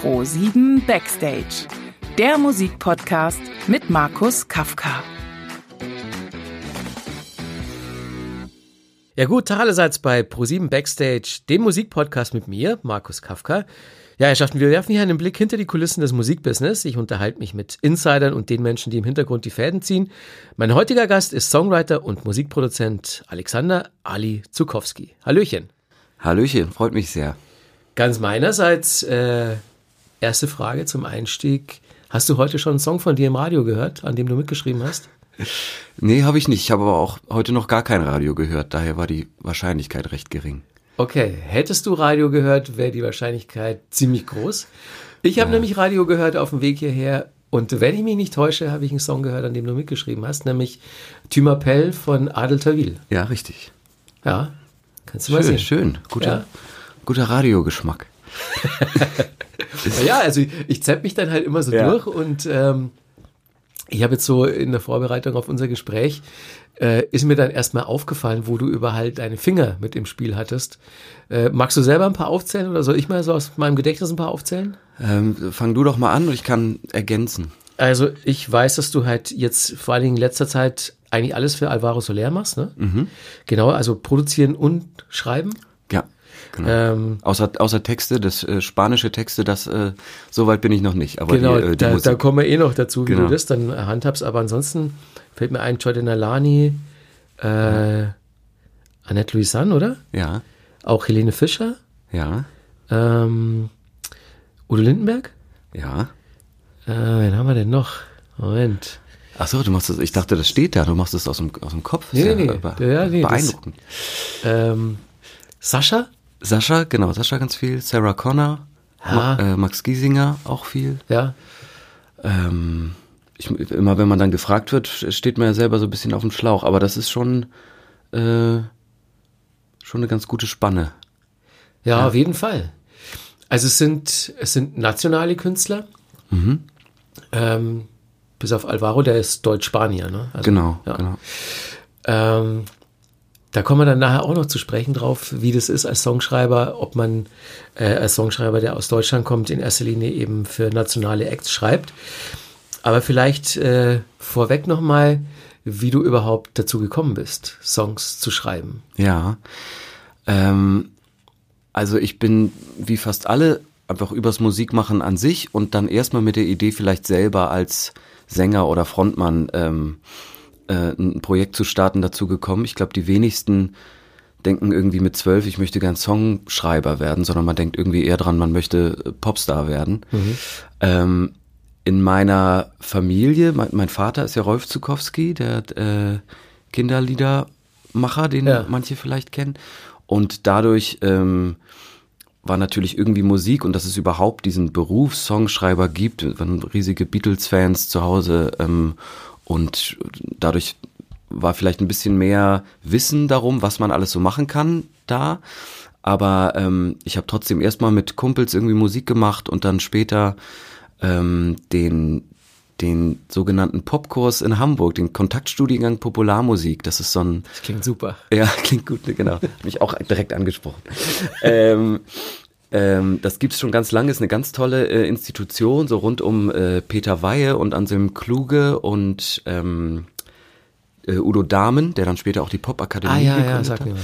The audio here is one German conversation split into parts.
Pro 7 Backstage, der Musikpodcast mit Markus Kafka. Ja gut, allerseits bei Pro7 Backstage, dem Musikpodcast mit mir, Markus Kafka. Ja, Herrschaften, wir werfen hier einen Blick hinter die Kulissen des Musikbusiness. Ich unterhalte mich mit Insidern und den Menschen, die im Hintergrund die Fäden ziehen. Mein heutiger Gast ist Songwriter und Musikproduzent Alexander Ali Zukowski. Hallöchen. Hallöchen, freut mich sehr. Ganz meinerseits, äh, erste Frage zum Einstieg. Hast du heute schon einen Song von dir im Radio gehört, an dem du mitgeschrieben hast? Nee, habe ich nicht. Ich habe aber auch heute noch gar kein Radio gehört. Daher war die Wahrscheinlichkeit recht gering. Okay, hättest du Radio gehört, wäre die Wahrscheinlichkeit ziemlich groß. Ich habe ja. nämlich Radio gehört auf dem Weg hierher und wenn ich mich nicht täusche, habe ich einen Song gehört, an dem du mitgeschrieben hast, nämlich Thymapel von Adel Tawil. Ja, richtig. Ja, kannst du schön, mal sehen. Schön, guter, ja. guter Radiogeschmack. ja, also ich, ich zapp mich dann halt immer so ja. durch und ähm, ich habe jetzt so in der Vorbereitung auf unser Gespräch, äh, ist mir dann erstmal aufgefallen, wo du überall deine Finger mit im Spiel hattest. Äh, magst du selber ein paar aufzählen oder soll ich mal so aus meinem Gedächtnis ein paar aufzählen? Ähm, fang du doch mal an und ich kann ergänzen. Also ich weiß, dass du halt jetzt vor allen Dingen in letzter Zeit eigentlich alles für Alvaro Soler machst, ne? Mhm. Genau, also produzieren und schreiben. Ja. Genau. Ähm, außer, außer Texte, das äh, spanische Texte, das äh, so weit bin ich noch nicht. Aber genau, die, äh, die da, da, kommen wir eh noch dazu, wie genau. du das dann handhabst. Aber ansonsten fällt mir ein Jordan Alani, äh, Annette Louisanne, oder? Ja. Auch Helene Fischer. Ja. Ähm, Udo Lindenberg. Ja. Äh, wen haben wir denn noch? Moment. Ach so, du machst das, ich dachte, das steht da, du machst das aus dem, aus dem Kopf. Nee, ja, nee, ja, nee, beeindruckend. Das, ähm, Sascha? Sascha, genau, Sascha ganz viel. Sarah Connor. Ma, äh, Max Giesinger auch viel. Ja. Ähm, ich, immer wenn man dann gefragt wird, steht man ja selber so ein bisschen auf dem Schlauch, aber das ist schon, äh, schon eine ganz gute Spanne. Ja, ja, auf jeden Fall. Also es sind, es sind nationale Künstler. Mhm. Ähm, bis auf Alvaro, der ist Deutsch-Spanier, ne? Also, genau, ja. genau. Ähm, da kommen wir dann nachher auch noch zu sprechen drauf, wie das ist als Songschreiber, ob man äh, als Songschreiber, der aus Deutschland kommt, in erster Linie eben für nationale Acts schreibt. Aber vielleicht äh, vorweg nochmal, wie du überhaupt dazu gekommen bist, Songs zu schreiben. Ja, ähm, also ich bin wie fast alle einfach übers Musikmachen an sich und dann erstmal mit der Idee vielleicht selber als Sänger oder Frontmann ähm, äh, ein Projekt zu starten dazu gekommen. Ich glaube, die wenigsten denken irgendwie mit zwölf, ich möchte gern Songschreiber werden, sondern man denkt irgendwie eher dran, man möchte äh, Popstar werden. Mhm. Ähm, in meiner Familie, mein, mein, Vater ist ja Rolf Zukowski, der äh, Kinderliedermacher, den ja. manche vielleicht kennen. Und dadurch ähm, war natürlich irgendwie Musik und dass es überhaupt diesen Beruf Songschreiber gibt, waren riesige Beatles-Fans zu Hause ähm, und dadurch war vielleicht ein bisschen mehr Wissen darum, was man alles so machen kann da. Aber ähm, ich habe trotzdem erstmal mit Kumpels irgendwie Musik gemacht und dann später ähm, den den sogenannten Popkurs in Hamburg, den Kontaktstudiengang Popularmusik. Das ist so ein. Das klingt super. Ja, klingt gut, genau. Hat mich auch direkt angesprochen. ähm, ähm, das gibt's schon ganz lange, ist eine ganz tolle äh, Institution, so rund um äh, Peter Weihe und Anselm Kluge und ähm, äh, Udo Dahmen, der dann später auch die Popakademie ah, ja, ja, sag hat. Mir.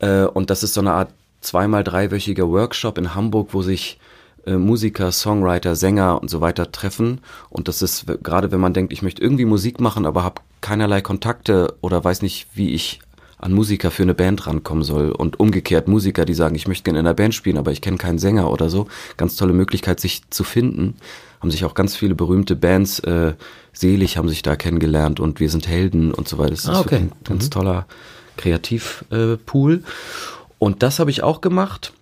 Äh, und das ist so eine Art zweimal dreiwöchiger Workshop in Hamburg, wo sich äh, Musiker, Songwriter, Sänger und so weiter treffen. Und das ist gerade, wenn man denkt, ich möchte irgendwie Musik machen, aber habe keinerlei Kontakte oder weiß nicht, wie ich an Musiker für eine Band rankommen soll und umgekehrt Musiker, die sagen, ich möchte gerne in einer Band spielen, aber ich kenne keinen Sänger oder so. Ganz tolle Möglichkeit, sich zu finden. Haben sich auch ganz viele berühmte Bands, äh, Selig haben sich da kennengelernt und Wir sind Helden und so weiter. Das ist ah, okay. ein ganz mhm. toller Kreativpool. Äh, und das habe ich auch gemacht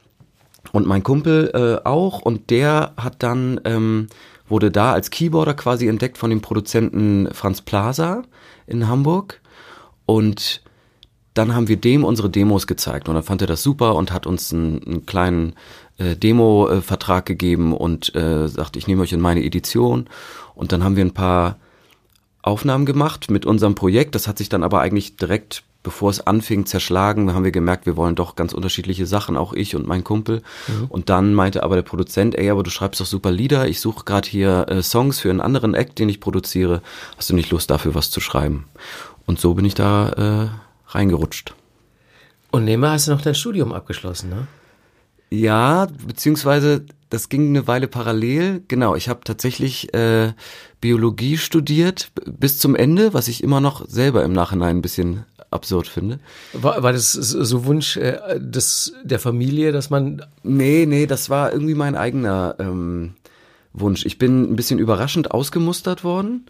und mein Kumpel äh, auch und der hat dann ähm, wurde da als Keyboarder quasi entdeckt von dem Produzenten Franz Plaza in Hamburg und dann haben wir dem unsere Demos gezeigt und dann fand er das super und hat uns einen, einen kleinen äh, Demo-Vertrag gegeben und äh, sagte, ich nehme euch in meine Edition. Und dann haben wir ein paar Aufnahmen gemacht mit unserem Projekt. Das hat sich dann aber eigentlich direkt bevor es anfing, zerschlagen. haben wir gemerkt, wir wollen doch ganz unterschiedliche Sachen, auch ich und mein Kumpel. Mhm. Und dann meinte aber der Produzent, ey, aber du schreibst doch super Lieder, ich suche gerade hier äh, Songs für einen anderen Act, den ich produziere. Hast du nicht Lust dafür was zu schreiben? Und so bin ich da äh, reingerutscht. Und nebenbei hast du noch dein Studium abgeschlossen, ne? Ja, beziehungsweise das ging eine Weile parallel. Genau, ich habe tatsächlich äh, Biologie studiert bis zum Ende, was ich immer noch selber im Nachhinein ein bisschen absurd finde. War, war das so Wunsch äh, des, der Familie, dass man... Nee, nee, das war irgendwie mein eigener ähm, Wunsch. Ich bin ein bisschen überraschend ausgemustert worden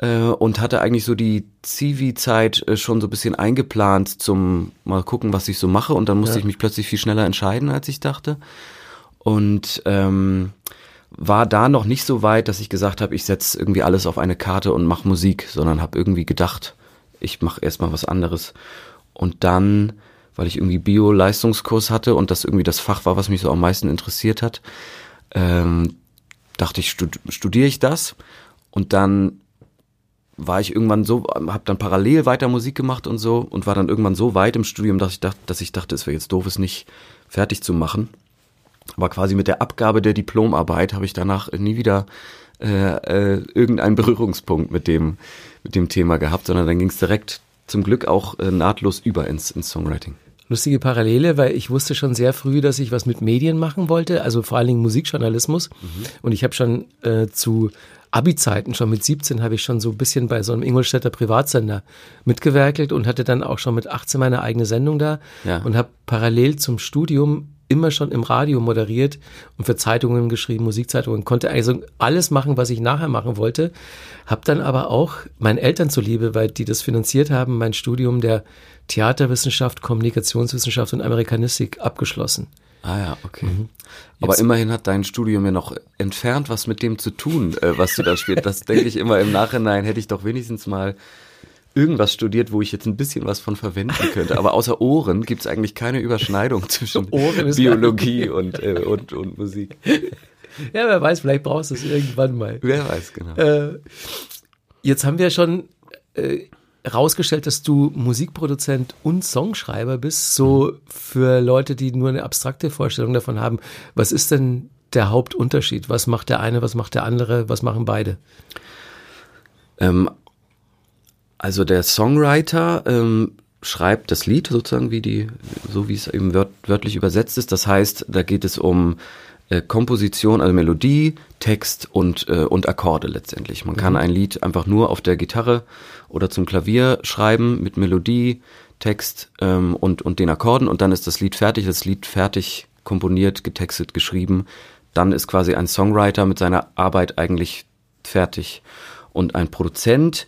äh, und hatte eigentlich so die Zivi-Zeit äh, schon so ein bisschen eingeplant zum mal gucken, was ich so mache und dann musste ja. ich mich plötzlich viel schneller entscheiden, als ich dachte. Und ähm, war da noch nicht so weit, dass ich gesagt habe, ich setze irgendwie alles auf eine Karte und mache Musik, sondern habe irgendwie gedacht, ich mache erstmal was anderes. Und dann, weil ich irgendwie Bio-Leistungskurs hatte und das irgendwie das Fach war, was mich so am meisten interessiert hat, ähm, dachte ich, stud studiere ich das. Und dann war ich irgendwann so, habe dann parallel weiter Musik gemacht und so und war dann irgendwann so weit im Studium, dass ich dachte, dass ich dachte, es wäre jetzt doof, es nicht fertig zu machen. Aber quasi mit der Abgabe der Diplomarbeit habe ich danach nie wieder äh, äh, irgendeinen Berührungspunkt mit dem, mit dem Thema gehabt, sondern dann ging es direkt zum Glück auch äh, nahtlos über ins, ins Songwriting. Lustige Parallele, weil ich wusste schon sehr früh, dass ich was mit Medien machen wollte, also vor allen Dingen Musikjournalismus. Mhm. Und ich habe schon äh, zu Abi-Zeiten, schon mit 17, habe ich schon so ein bisschen bei so einem Ingolstädter Privatsender mitgewerkelt und hatte dann auch schon mit 18 meine eigene Sendung da ja. und habe parallel zum Studium immer schon im Radio moderiert und für Zeitungen geschrieben, Musikzeitungen, konnte also alles machen, was ich nachher machen wollte. Hab dann aber auch meinen Eltern zuliebe, weil die das finanziert haben, mein Studium der Theaterwissenschaft, Kommunikationswissenschaft und Amerikanistik abgeschlossen. Ah ja, okay. Mhm. Aber immerhin hat dein Studium ja noch entfernt was mit dem zu tun, äh, was du da spielst. Das denke ich immer im Nachhinein, hätte ich doch wenigstens mal irgendwas studiert, wo ich jetzt ein bisschen was von verwenden könnte. Aber außer Ohren gibt es eigentlich keine Überschneidung zwischen Biologie und, äh, und, und Musik. Ja, wer weiß, vielleicht brauchst du es irgendwann mal. Wer weiß, genau. Äh, jetzt haben wir schon äh, rausgestellt, dass du Musikproduzent und Songschreiber bist. So für Leute, die nur eine abstrakte Vorstellung davon haben. Was ist denn der Hauptunterschied? Was macht der eine, was macht der andere, was machen beide? Ähm, also der Songwriter ähm, schreibt das Lied sozusagen, wie die, so wie es eben wört, wörtlich übersetzt ist. Das heißt, da geht es um äh, Komposition, also Melodie, Text und, äh, und Akkorde letztendlich. Man mhm. kann ein Lied einfach nur auf der Gitarre oder zum Klavier schreiben mit Melodie, Text ähm, und, und den Akkorden und dann ist das Lied fertig, das Lied fertig komponiert, getextet, geschrieben. Dann ist quasi ein Songwriter mit seiner Arbeit eigentlich fertig. Und ein Produzent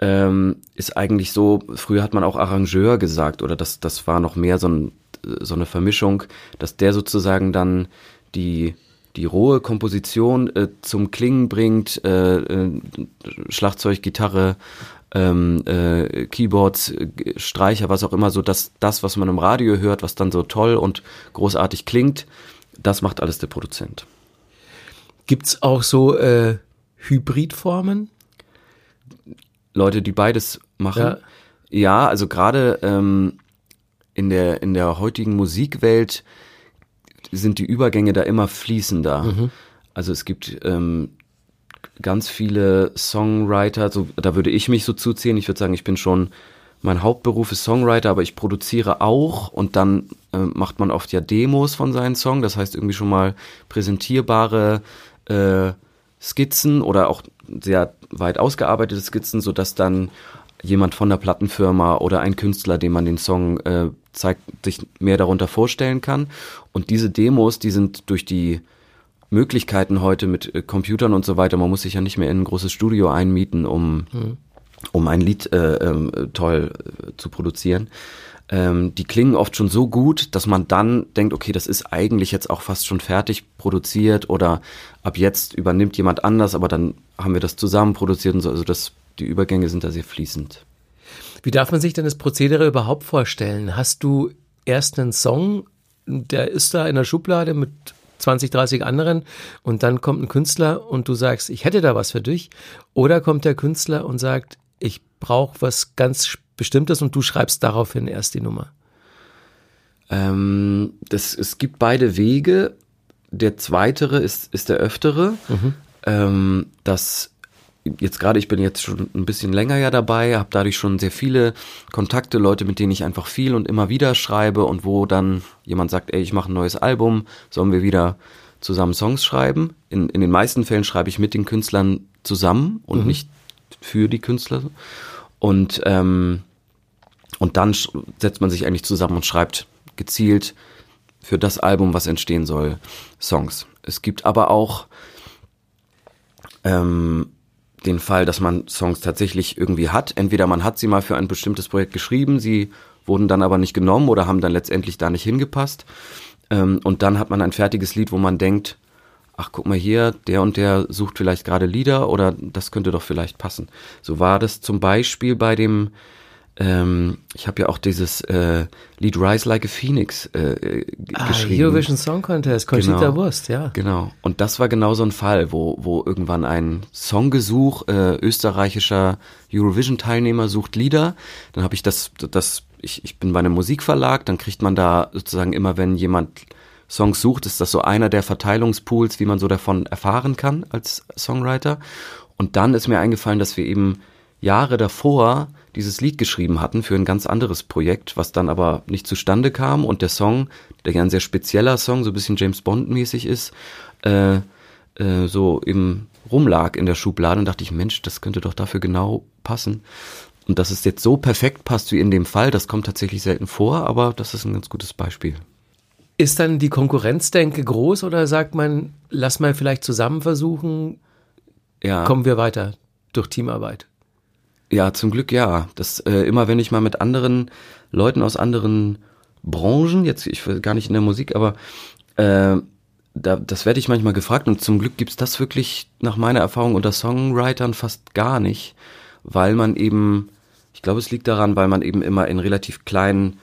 ähm, ist eigentlich so, früher hat man auch Arrangeur gesagt oder das, das war noch mehr so, ein, so eine Vermischung, dass der sozusagen dann die, die rohe Komposition äh, zum Klingen bringt, äh, äh, Schlagzeug, Gitarre, ähm, äh, Keyboards, Streicher, was auch immer, so dass das, was man im Radio hört, was dann so toll und großartig klingt, das macht alles der Produzent. Gibt's auch so äh, Hybridformen? Leute, die beides machen. Ja, ja also gerade ähm, in der in der heutigen Musikwelt sind die Übergänge da immer fließender. Mhm. Also es gibt ähm, ganz viele Songwriter, so, da würde ich mich so zuziehen. Ich würde sagen, ich bin schon, mein Hauptberuf ist Songwriter, aber ich produziere auch und dann äh, macht man oft ja Demos von seinen Songs. Das heißt irgendwie schon mal präsentierbare äh, Skizzen oder auch sehr weit ausgearbeitete Skizzen, so dass dann jemand von der Plattenfirma oder ein Künstler, dem man den Song äh, zeigt, sich mehr darunter vorstellen kann. Und diese Demos, die sind durch die Möglichkeiten heute mit äh, Computern und so weiter, man muss sich ja nicht mehr in ein großes Studio einmieten, um, mhm. um ein Lied äh, äh, toll äh, zu produzieren. Ähm, die klingen oft schon so gut, dass man dann denkt, okay, das ist eigentlich jetzt auch fast schon fertig produziert oder ab jetzt übernimmt jemand anders, aber dann haben wir das zusammen produziert und so. Also das, die Übergänge sind da sehr fließend. Wie darf man sich denn das Prozedere überhaupt vorstellen? Hast du erst einen Song, der ist da in der Schublade mit 20, 30 anderen und dann kommt ein Künstler und du sagst, ich hätte da was für dich. Oder kommt der Künstler und sagt, ich brauche was ganz Bestimmtes und du schreibst daraufhin erst die Nummer? Ähm, das, es gibt beide Wege. Der zweitere ist, ist der öftere. Mhm. Ähm, das jetzt gerade, ich bin jetzt schon ein bisschen länger ja dabei, habe dadurch schon sehr viele Kontakte, Leute, mit denen ich einfach viel und immer wieder schreibe und wo dann jemand sagt, ey, ich mache ein neues Album, sollen wir wieder zusammen Songs schreiben. In, in den meisten Fällen schreibe ich mit den Künstlern zusammen und mhm. nicht für die Künstler. Und, ähm, und dann setzt man sich eigentlich zusammen und schreibt gezielt für das Album, was entstehen soll, Songs. Es gibt aber auch ähm, den Fall, dass man Songs tatsächlich irgendwie hat. Entweder man hat sie mal für ein bestimmtes Projekt geschrieben, sie wurden dann aber nicht genommen oder haben dann letztendlich da nicht hingepasst. Ähm, und dann hat man ein fertiges Lied, wo man denkt, ach guck mal hier, der und der sucht vielleicht gerade Lieder oder das könnte doch vielleicht passen. So war das zum Beispiel bei dem ähm, ich habe ja auch dieses äh, Lied Rise Like a Phoenix äh, ah, geschrieben. Eurovision Song Contest, Conchita genau, Wurst, ja. Genau. Und das war genau so ein Fall, wo, wo irgendwann ein Songgesuch äh, österreichischer Eurovision-Teilnehmer sucht Lieder. Dann habe ich das, das ich, ich bin bei einem Musikverlag, dann kriegt man da sozusagen immer, wenn jemand Songs sucht, ist das so einer der Verteilungspools, wie man so davon erfahren kann als Songwriter. Und dann ist mir eingefallen, dass wir eben Jahre davor dieses Lied geschrieben hatten für ein ganz anderes Projekt, was dann aber nicht zustande kam und der Song, der ja ein sehr spezieller Song, so ein bisschen James Bond mäßig ist, äh, äh, so im rumlag in der Schublade und dachte ich, Mensch, das könnte doch dafür genau passen. Und dass es jetzt so perfekt passt wie in dem Fall, das kommt tatsächlich selten vor, aber das ist ein ganz gutes Beispiel. Ist dann die Konkurrenzdenke groß oder sagt man, lass mal vielleicht zusammen versuchen, ja. kommen wir weiter durch Teamarbeit? Ja, zum Glück ja. Das äh, immer, wenn ich mal mit anderen Leuten aus anderen Branchen, jetzt ich will gar nicht in der Musik, aber äh, da, das werde ich manchmal gefragt und zum Glück gibt's das wirklich nach meiner Erfahrung unter Songwritern fast gar nicht, weil man eben, ich glaube, es liegt daran, weil man eben immer in relativ kleinen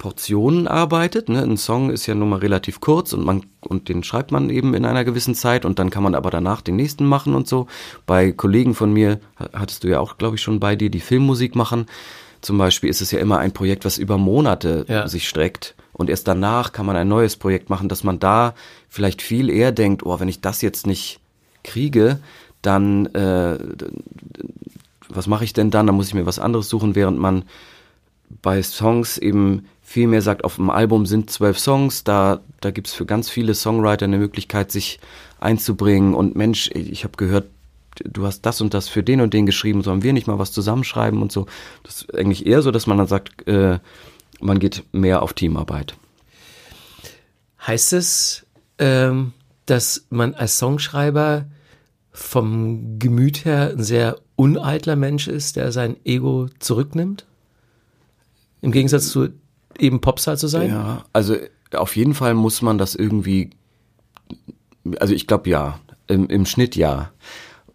Portionen arbeitet. Ne? Ein Song ist ja nun mal relativ kurz und man und den schreibt man eben in einer gewissen Zeit und dann kann man aber danach den nächsten machen und so. Bei Kollegen von mir hattest du ja auch, glaube ich, schon bei dir, die Filmmusik machen. Zum Beispiel ist es ja immer ein Projekt, was über Monate ja. sich streckt. Und erst danach kann man ein neues Projekt machen, dass man da vielleicht viel eher denkt, oh, wenn ich das jetzt nicht kriege, dann äh, was mache ich denn dann? Dann muss ich mir was anderes suchen, während man bei Songs eben viel mehr sagt, auf dem Album sind zwölf Songs, da, da gibt's für ganz viele Songwriter eine Möglichkeit, sich einzubringen und Mensch, ich habe gehört, du hast das und das für den und den geschrieben, sollen wir nicht mal was zusammenschreiben und so. Das ist eigentlich eher so, dass man dann sagt, äh, man geht mehr auf Teamarbeit. Heißt es, ähm, dass man als Songschreiber vom Gemüt her ein sehr uneitler Mensch ist, der sein Ego zurücknimmt? Im Gegensatz zu eben Popstar zu sein? Ja, also auf jeden Fall muss man das irgendwie, also ich glaube ja, im, im Schnitt ja,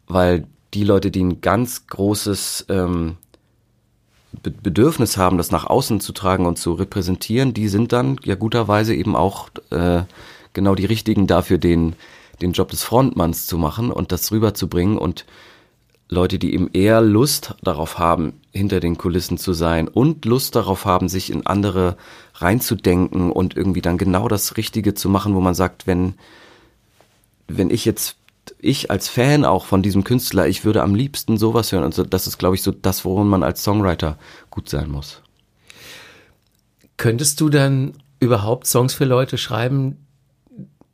weil die Leute, die ein ganz großes ähm, Bedürfnis haben, das nach außen zu tragen und zu repräsentieren, die sind dann ja guterweise eben auch äh, genau die richtigen dafür, den, den Job des Frontmanns zu machen und das rüberzubringen und Leute, die eben eher Lust darauf haben, hinter den Kulissen zu sein und Lust darauf haben, sich in andere reinzudenken und irgendwie dann genau das Richtige zu machen, wo man sagt, wenn, wenn ich jetzt, ich als Fan auch von diesem Künstler, ich würde am liebsten sowas hören. Also das ist, glaube ich, so das, worum man als Songwriter gut sein muss. Könntest du dann überhaupt Songs für Leute schreiben,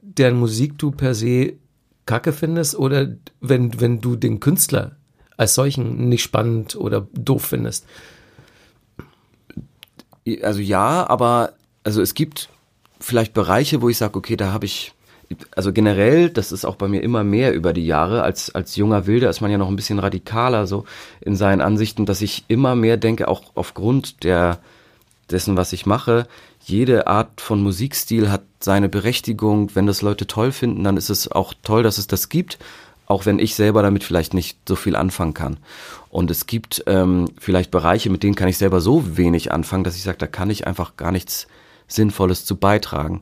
deren Musik du per se kacke findest oder wenn, wenn du den Künstler als solchen nicht spannend oder doof findest. Also ja, aber also es gibt vielleicht Bereiche, wo ich sage, okay, da habe ich also generell, das ist auch bei mir immer mehr über die Jahre, als, als junger Wilder ist man ja noch ein bisschen radikaler so in seinen Ansichten, dass ich immer mehr denke, auch aufgrund der, dessen, was ich mache, jede Art von Musikstil hat seine Berechtigung. Wenn das Leute toll finden, dann ist es auch toll, dass es das gibt auch wenn ich selber damit vielleicht nicht so viel anfangen kann. Und es gibt ähm, vielleicht Bereiche, mit denen kann ich selber so wenig anfangen, dass ich sage, da kann ich einfach gar nichts Sinnvolles zu beitragen.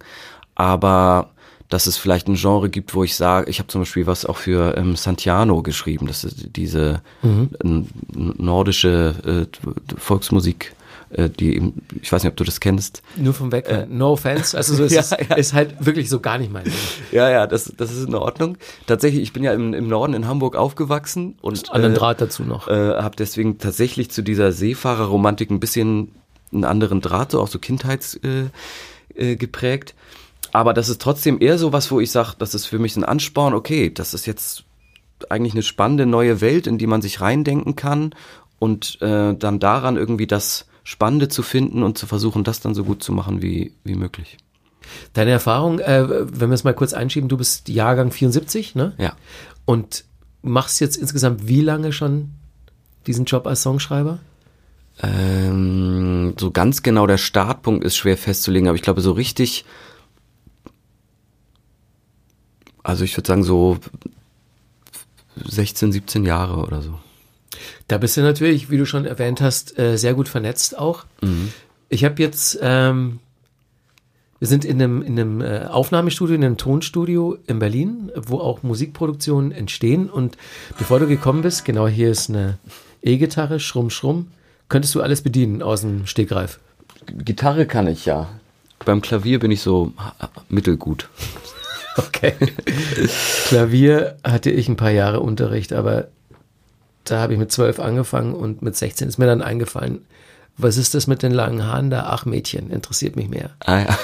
Aber dass es vielleicht ein Genre gibt, wo ich sage, ich habe zum Beispiel was auch für ähm, Santiano geschrieben, das ist diese mhm. nordische äh, Volksmusik die eben, ich weiß nicht, ob du das kennst. Nur vom Weg, äh, no offense, also so ist, ja, ja. ist halt wirklich so gar nicht mein Ding. Ja, ja, das, das ist in Ordnung. Tatsächlich, ich bin ja im, im Norden in Hamburg aufgewachsen und anderen äh, Draht dazu noch. Äh, habe deswegen tatsächlich zu dieser Seefahrerromantik ein bisschen einen anderen Draht, so auch so kindheitsgeprägt. Äh, äh, geprägt. Aber das ist trotzdem eher so was, wo ich sage, das ist für mich ein Ansporn, okay, das ist jetzt eigentlich eine spannende neue Welt, in die man sich reindenken kann und äh, dann daran irgendwie das Spannende zu finden und zu versuchen, das dann so gut zu machen wie, wie möglich. Deine Erfahrung, äh, wenn wir es mal kurz einschieben, du bist Jahrgang 74, ne? Ja. Und machst jetzt insgesamt wie lange schon diesen Job als Songschreiber? Ähm, so ganz genau der Startpunkt ist schwer festzulegen, aber ich glaube, so richtig, also ich würde sagen, so 16, 17 Jahre oder so. Da bist du natürlich, wie du schon erwähnt hast, äh, sehr gut vernetzt auch. Mhm. Ich habe jetzt, ähm, wir sind in einem, in einem äh, Aufnahmestudio, in einem Tonstudio in Berlin, wo auch Musikproduktionen entstehen. Und bevor du gekommen bist, genau hier ist eine E-Gitarre, Schrumm, Schrumm, könntest du alles bedienen aus dem Stegreif. Gitarre kann ich ja. Beim Klavier bin ich so mittelgut. Okay. Klavier hatte ich ein paar Jahre Unterricht, aber da habe ich mit zwölf angefangen und mit 16 ist mir dann eingefallen, was ist das mit den langen Haaren da? Ach Mädchen, interessiert mich mehr. Ah ja.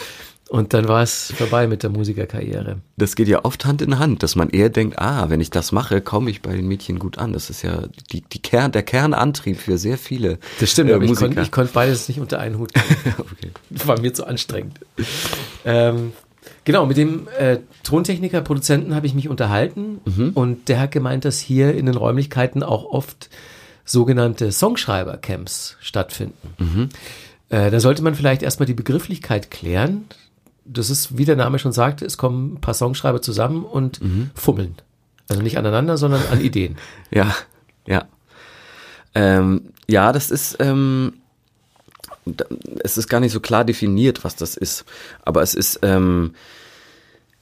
Und dann war es vorbei mit der Musikerkarriere. Das geht ja oft Hand in Hand, dass man eher denkt, ah, wenn ich das mache, komme ich bei den Mädchen gut an. Das ist ja die, die Kern, der Kernantrieb für sehr viele. Das stimmt, äh, aber Musiker. ich konnte konnt beides nicht unter einen Hut. okay. War mir zu anstrengend. Ähm, Genau, mit dem äh, Tontechniker, Produzenten habe ich mich unterhalten mhm. und der hat gemeint, dass hier in den Räumlichkeiten auch oft sogenannte Songschreiber-Camps stattfinden. Mhm. Äh, da sollte man vielleicht erstmal die Begrifflichkeit klären. Das ist, wie der Name schon sagt, es kommen ein paar Songschreiber zusammen und mhm. fummeln. Also nicht aneinander, sondern an Ideen. ja, ja. Ähm, ja, das ist, ähm, es ist gar nicht so klar definiert, was das ist. Aber es ist, ähm,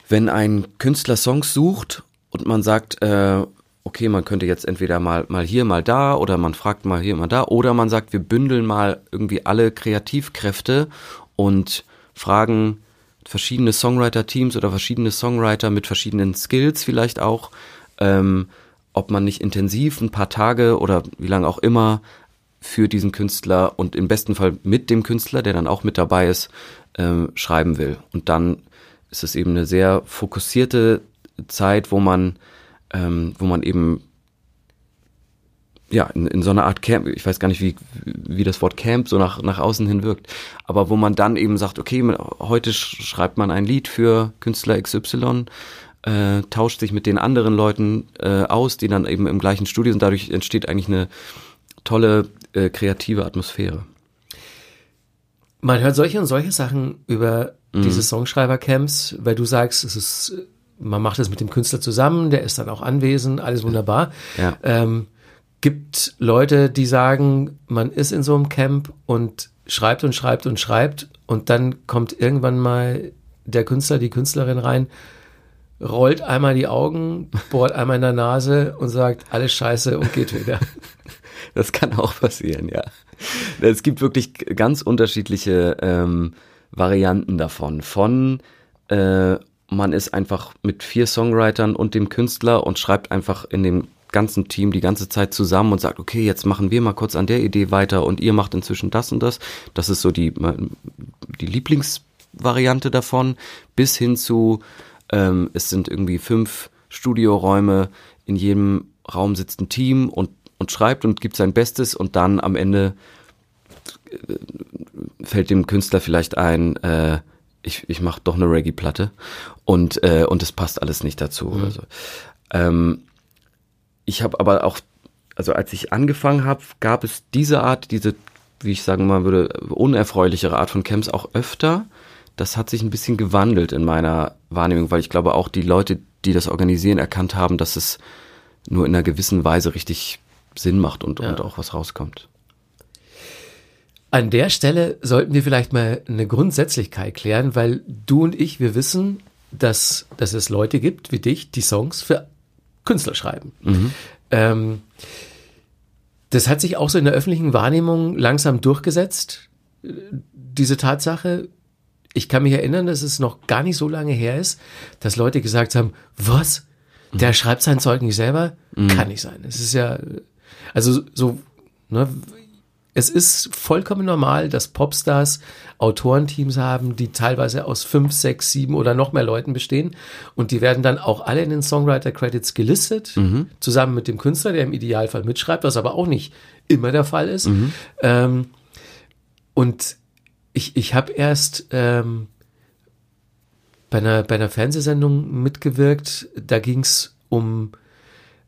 wenn ein Künstler Songs sucht und man sagt, äh, okay, man könnte jetzt entweder mal, mal hier, mal da oder man fragt mal hier, mal da oder man sagt, wir bündeln mal irgendwie alle Kreativkräfte und fragen verschiedene Songwriter-Teams oder verschiedene Songwriter mit verschiedenen Skills vielleicht auch, ähm, ob man nicht intensiv ein paar Tage oder wie lange auch immer für diesen Künstler und im besten Fall mit dem Künstler, der dann auch mit dabei ist, ähm, schreiben will. Und dann ist es eben eine sehr fokussierte Zeit, wo man, ähm, wo man eben ja, in, in so einer Art Camp, ich weiß gar nicht, wie, wie das Wort Camp so nach, nach außen hin wirkt, aber wo man dann eben sagt, okay, heute schreibt man ein Lied für Künstler XY, äh, tauscht sich mit den anderen Leuten äh, aus, die dann eben im gleichen Studio sind, dadurch entsteht eigentlich eine tolle äh, kreative Atmosphäre. Man hört solche und solche Sachen über mhm. diese Songschreiber-Camps, weil du sagst, es ist, man macht es mit dem Künstler zusammen, der ist dann auch anwesend, alles wunderbar. Ja. Ähm, gibt Leute, die sagen, man ist in so einem Camp und schreibt und schreibt und schreibt und dann kommt irgendwann mal der Künstler, die Künstlerin rein, rollt einmal die Augen, bohrt einmal in der Nase und sagt, alles scheiße und geht wieder. Das kann auch passieren, ja. Es gibt wirklich ganz unterschiedliche ähm, Varianten davon. Von äh, man ist einfach mit vier Songwritern und dem Künstler und schreibt einfach in dem ganzen Team die ganze Zeit zusammen und sagt, okay, jetzt machen wir mal kurz an der Idee weiter und ihr macht inzwischen das und das. Das ist so die, die Lieblingsvariante davon, bis hin zu, ähm, es sind irgendwie fünf Studioräume, in jedem Raum sitzt ein Team und und schreibt und gibt sein Bestes und dann am Ende äh, fällt dem Künstler vielleicht ein, äh, ich, ich mache doch eine Reggae-Platte und, äh, und es passt alles nicht dazu mhm. oder so. Ähm, ich habe aber auch, also als ich angefangen habe, gab es diese Art, diese, wie ich sagen mal würde, unerfreulichere Art von Camps auch öfter. Das hat sich ein bisschen gewandelt in meiner Wahrnehmung, weil ich glaube auch die Leute, die das organisieren, erkannt haben, dass es nur in einer gewissen Weise richtig Sinn macht und, ja. und auch was rauskommt. An der Stelle sollten wir vielleicht mal eine Grundsätzlichkeit klären, weil du und ich, wir wissen, dass, dass es Leute gibt wie dich, die Songs für Künstler schreiben. Mhm. Ähm, das hat sich auch so in der öffentlichen Wahrnehmung langsam durchgesetzt, diese Tatsache. Ich kann mich erinnern, dass es noch gar nicht so lange her ist, dass Leute gesagt haben, was? Der mhm. schreibt sein Zeug nicht selber? Mhm. Kann nicht sein. Es ist ja, also so, ne, es ist vollkommen normal, dass Popstars Autorenteams haben, die teilweise aus fünf, sechs, sieben oder noch mehr Leuten bestehen. Und die werden dann auch alle in den Songwriter-Credits gelistet, mhm. zusammen mit dem Künstler, der im Idealfall mitschreibt, was aber auch nicht immer der Fall ist. Mhm. Ähm, und ich, ich habe erst ähm, bei, einer, bei einer Fernsehsendung mitgewirkt, da ging es um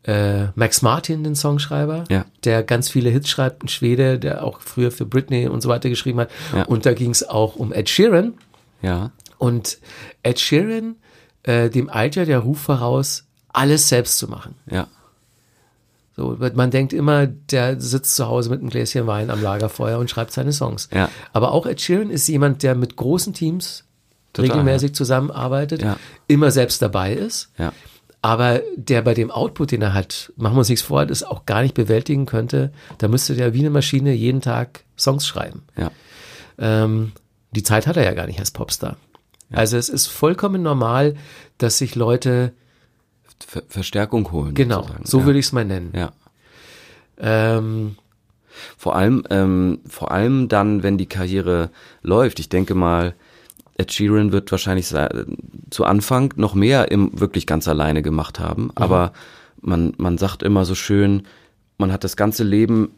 äh, Max Martin, den Songschreiber, ja. der ganz viele Hits schreibt, ein Schwede, der auch früher für Britney und so weiter geschrieben hat. Ja. Und da ging es auch um Ed Sheeran. Ja. Und Ed Sheeran, äh, dem Alter der Ruf voraus, alles selbst zu machen. Ja. So, man denkt immer, der sitzt zu Hause mit einem Gläschen Wein am Lagerfeuer und schreibt seine Songs. Ja. Aber auch Ed Sheeran ist jemand, der mit großen Teams Total, regelmäßig ja. zusammenarbeitet, ja. immer selbst dabei ist. Ja aber der bei dem Output, den er hat, machen wir uns nichts vor, das auch gar nicht bewältigen könnte, da müsste der wie eine Maschine jeden Tag Songs schreiben. Ja. Ähm, die Zeit hat er ja gar nicht als Popstar. Ja. Also es ist vollkommen normal, dass sich Leute Ver Verstärkung holen. Genau, sozusagen. so ja. würde ich es mal nennen. Ja. Ähm, vor allem, ähm, vor allem dann, wenn die Karriere läuft. Ich denke mal, Ed Sheeran wird wahrscheinlich zu Anfang noch mehr im wirklich ganz alleine gemacht haben. Mhm. Aber man, man sagt immer so schön, man hat das ganze Leben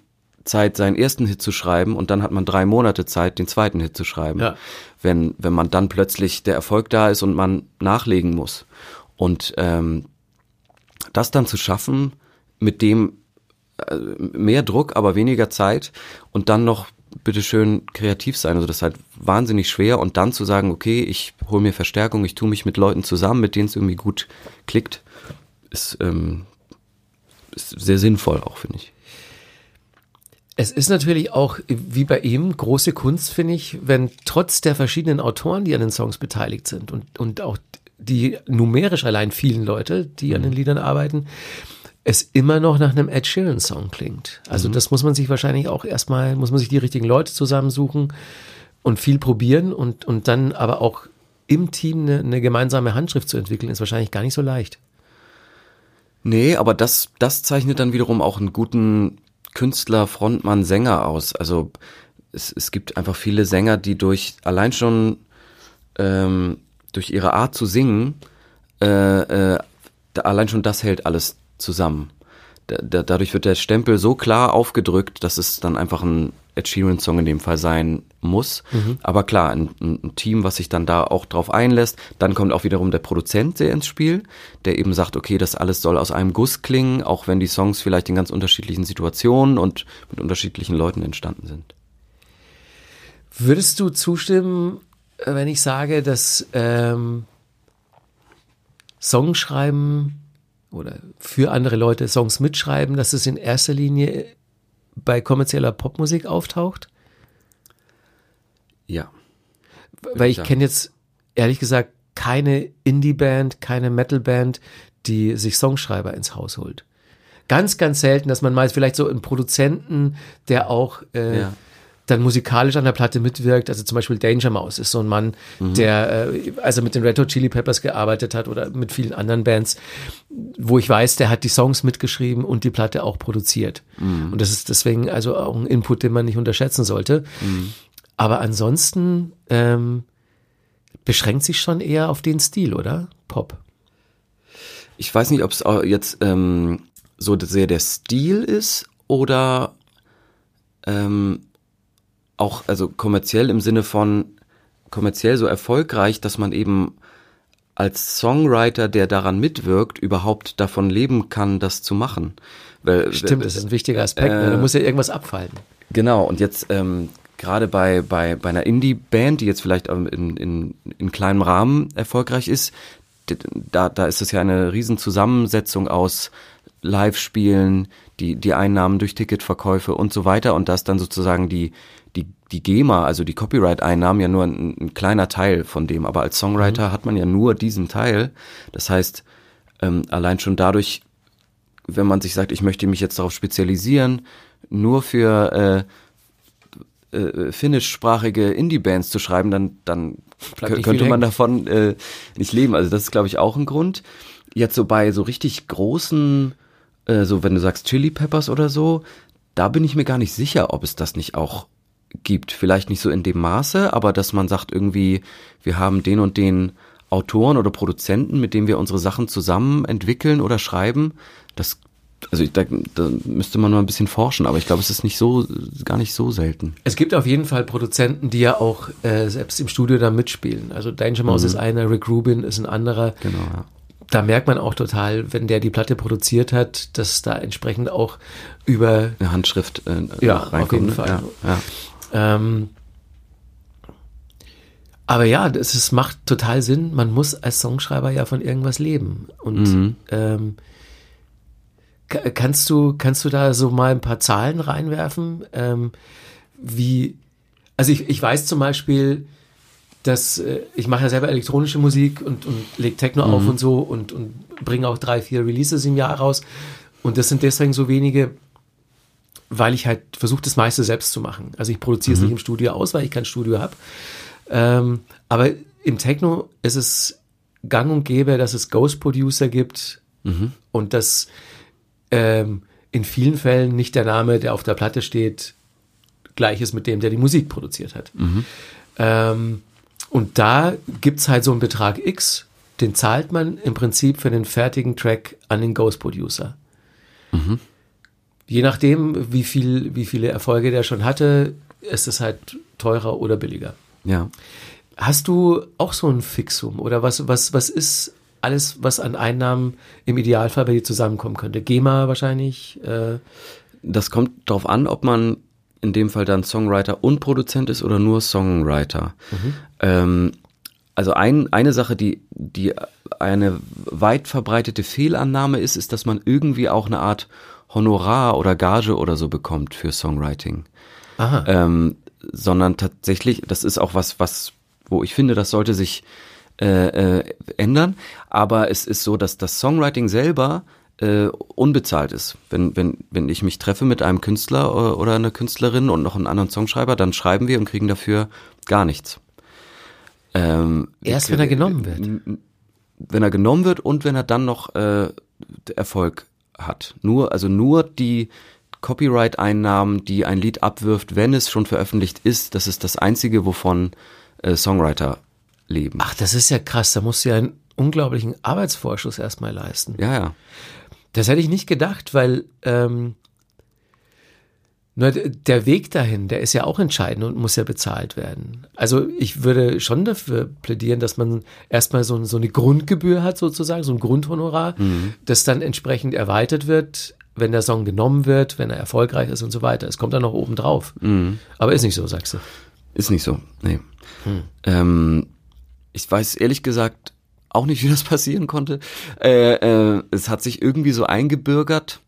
Zeit, seinen ersten Hit zu schreiben und dann hat man drei Monate Zeit, den zweiten Hit zu schreiben. Ja. Wenn, wenn man dann plötzlich der Erfolg da ist und man nachlegen muss. Und ähm, das dann zu schaffen, mit dem äh, mehr Druck, aber weniger Zeit und dann noch bitteschön kreativ sein. Also das ist halt wahnsinnig schwer und dann zu sagen, okay, ich hole mir Verstärkung, ich tue mich mit Leuten zusammen, mit denen es irgendwie gut klickt, ist, ähm, ist sehr sinnvoll auch, finde ich. Es ist natürlich auch, wie bei ihm, große Kunst, finde ich, wenn trotz der verschiedenen Autoren, die an den Songs beteiligt sind und, und auch die numerisch allein vielen Leute, die an den mhm. Liedern arbeiten, es immer noch nach einem Ed Sheeran Song klingt. Also mhm. das muss man sich wahrscheinlich auch erstmal, muss man sich die richtigen Leute zusammensuchen und viel probieren und, und dann aber auch im Team eine, eine gemeinsame Handschrift zu entwickeln, ist wahrscheinlich gar nicht so leicht. Nee, aber das, das zeichnet dann wiederum auch einen guten Künstler, Frontmann, Sänger aus. Also es, es gibt einfach viele Sänger, die durch allein schon ähm, durch ihre Art zu singen, äh, äh, allein schon das hält alles zusammen. Da, da, dadurch wird der Stempel so klar aufgedrückt, dass es dann einfach ein Ed Sheeran Song in dem Fall sein muss. Mhm. Aber klar, ein, ein, Team, was sich dann da auch drauf einlässt. Dann kommt auch wiederum der Produzent sehr ins Spiel, der eben sagt, okay, das alles soll aus einem Guss klingen, auch wenn die Songs vielleicht in ganz unterschiedlichen Situationen und mit unterschiedlichen Leuten entstanden sind. Würdest du zustimmen, wenn ich sage, dass ähm, Songschreiben oder für andere Leute Songs mitschreiben, dass es in erster Linie bei kommerzieller Popmusik auftaucht? Ja. Weil ich kenne jetzt ehrlich gesagt keine Indie-Band, keine Metal-Band, die sich Songschreiber ins Haus holt. Ganz, ganz selten, dass man mal vielleicht so einen Produzenten, der auch äh, ja dann musikalisch an der Platte mitwirkt. Also zum Beispiel Danger Mouse ist so ein Mann, mhm. der, äh, also mit den Red Hot Chili Peppers gearbeitet hat oder mit vielen anderen Bands, wo ich weiß, der hat die Songs mitgeschrieben und die Platte auch produziert. Mhm. Und das ist deswegen also auch ein Input, den man nicht unterschätzen sollte. Mhm. Aber ansonsten ähm, beschränkt sich schon eher auf den Stil, oder? Pop. Ich weiß nicht, ob es jetzt ähm, so sehr der Stil ist oder ähm, auch, also kommerziell im Sinne von kommerziell so erfolgreich, dass man eben als Songwriter, der daran mitwirkt, überhaupt davon leben kann, das zu machen. Weil, Stimmt, das ist ein wichtiger Aspekt. Ne? Äh, da muss ja irgendwas abfallen. Genau, und jetzt ähm, gerade bei, bei, bei einer Indie-Band, die jetzt vielleicht in, in, in kleinem Rahmen erfolgreich ist, da, da ist es ja eine Riesenzusammensetzung aus Live-Spielen, die, die Einnahmen durch Ticketverkäufe und so weiter. Und das dann sozusagen die, die, die GEMA, also die Copyright-Einnahmen, ja nur ein, ein, kleiner Teil von dem. Aber als Songwriter mhm. hat man ja nur diesen Teil. Das heißt, ähm, allein schon dadurch, wenn man sich sagt, ich möchte mich jetzt darauf spezialisieren, nur für äh, äh, finnischsprachige Indie-Bands zu schreiben, dann, dann könnte man davon äh, nicht leben. Also das ist, glaube ich, auch ein Grund. Jetzt so bei so richtig großen, äh, so wenn du sagst Chili Peppers oder so, da bin ich mir gar nicht sicher, ob es das nicht auch gibt. Vielleicht nicht so in dem Maße, aber dass man sagt irgendwie, wir haben den und den Autoren oder Produzenten, mit denen wir unsere Sachen zusammen entwickeln oder schreiben, das also da, da müsste man nur ein bisschen forschen, aber ich glaube, es ist nicht so, gar nicht so selten. Es gibt auf jeden Fall Produzenten, die ja auch äh, selbst im Studio da mitspielen. Also Danger Mouse mhm. ist einer, Rick Rubin ist ein anderer. Genau, ja. Da merkt man auch total, wenn der die Platte produziert hat, dass da entsprechend auch über eine Handschrift äh, ja, auf jeden ne? Fall. Ja, ja. Ähm, aber ja, das ist, macht total Sinn. Man muss als Songschreiber ja von irgendwas leben. Und mhm. ähm, kannst du, kannst du da so mal ein paar Zahlen reinwerfen? Ähm, wie, also ich, ich weiß zum Beispiel, dass äh, ich mache ja selber elektronische Musik und, und lege Techno mhm. auf und so und, und bringe auch drei, vier Releases im Jahr raus. Und das sind deswegen so wenige, weil ich halt versuche, das meiste selbst zu machen. Also ich produziere es mhm. nicht im Studio aus, weil ich kein Studio habe. Ähm, aber im Techno ist es gang und gäbe, dass es Ghost Producer gibt mhm. und dass ähm, in vielen Fällen nicht der Name, der auf der Platte steht, gleich ist mit dem, der die Musik produziert hat. Mhm. Ähm, und da gibt es halt so einen Betrag X, den zahlt man im Prinzip für den fertigen Track an den Ghost Producer. Mhm. Je nachdem, wie, viel, wie viele Erfolge der schon hatte, ist es halt teurer oder billiger. Ja. Hast du auch so ein Fixum oder was, was, was ist alles, was an Einnahmen im Idealfall bei dir zusammenkommen könnte? GEMA wahrscheinlich? Äh das kommt darauf an, ob man in dem Fall dann Songwriter und Produzent ist oder nur Songwriter. Mhm. Ähm, also ein, eine Sache, die, die eine weit verbreitete Fehlannahme ist, ist, dass man irgendwie auch eine Art Honorar oder Gage oder so bekommt für Songwriting. Aha. Ähm, sondern tatsächlich, das ist auch was, was, wo ich finde, das sollte sich äh, äh, ändern. Aber es ist so, dass das Songwriting selber äh, unbezahlt ist. Wenn, wenn, wenn ich mich treffe mit einem Künstler oder einer Künstlerin und noch einen anderen Songschreiber, dann schreiben wir und kriegen dafür gar nichts. Ähm, Erst wenn er genommen wird. Wenn er genommen wird und wenn er dann noch äh, Erfolg hat. Nur, also nur die Copyright-Einnahmen, die ein Lied abwirft, wenn es schon veröffentlicht ist, das ist das Einzige, wovon äh, Songwriter leben. Ach, das ist ja krass. Da musst du ja einen unglaublichen Arbeitsvorschuss erstmal leisten. Ja, ja. Das hätte ich nicht gedacht, weil ähm, nur der Weg dahin, der ist ja auch entscheidend und muss ja bezahlt werden. Also ich würde schon dafür plädieren, dass man erstmal so, so eine Grundgebühr hat, sozusagen, so ein Grundhonorar, mhm. das dann entsprechend erweitert wird, wenn der Song genommen wird, wenn er erfolgreich ist und so weiter. Es kommt dann noch oben drauf. Mhm. Aber ist nicht so, sagst du. Ist nicht so, nee. Hm. Ähm, ich weiß ehrlich gesagt auch nicht, wie das passieren konnte. Äh, äh, es hat sich irgendwie so eingebürgert.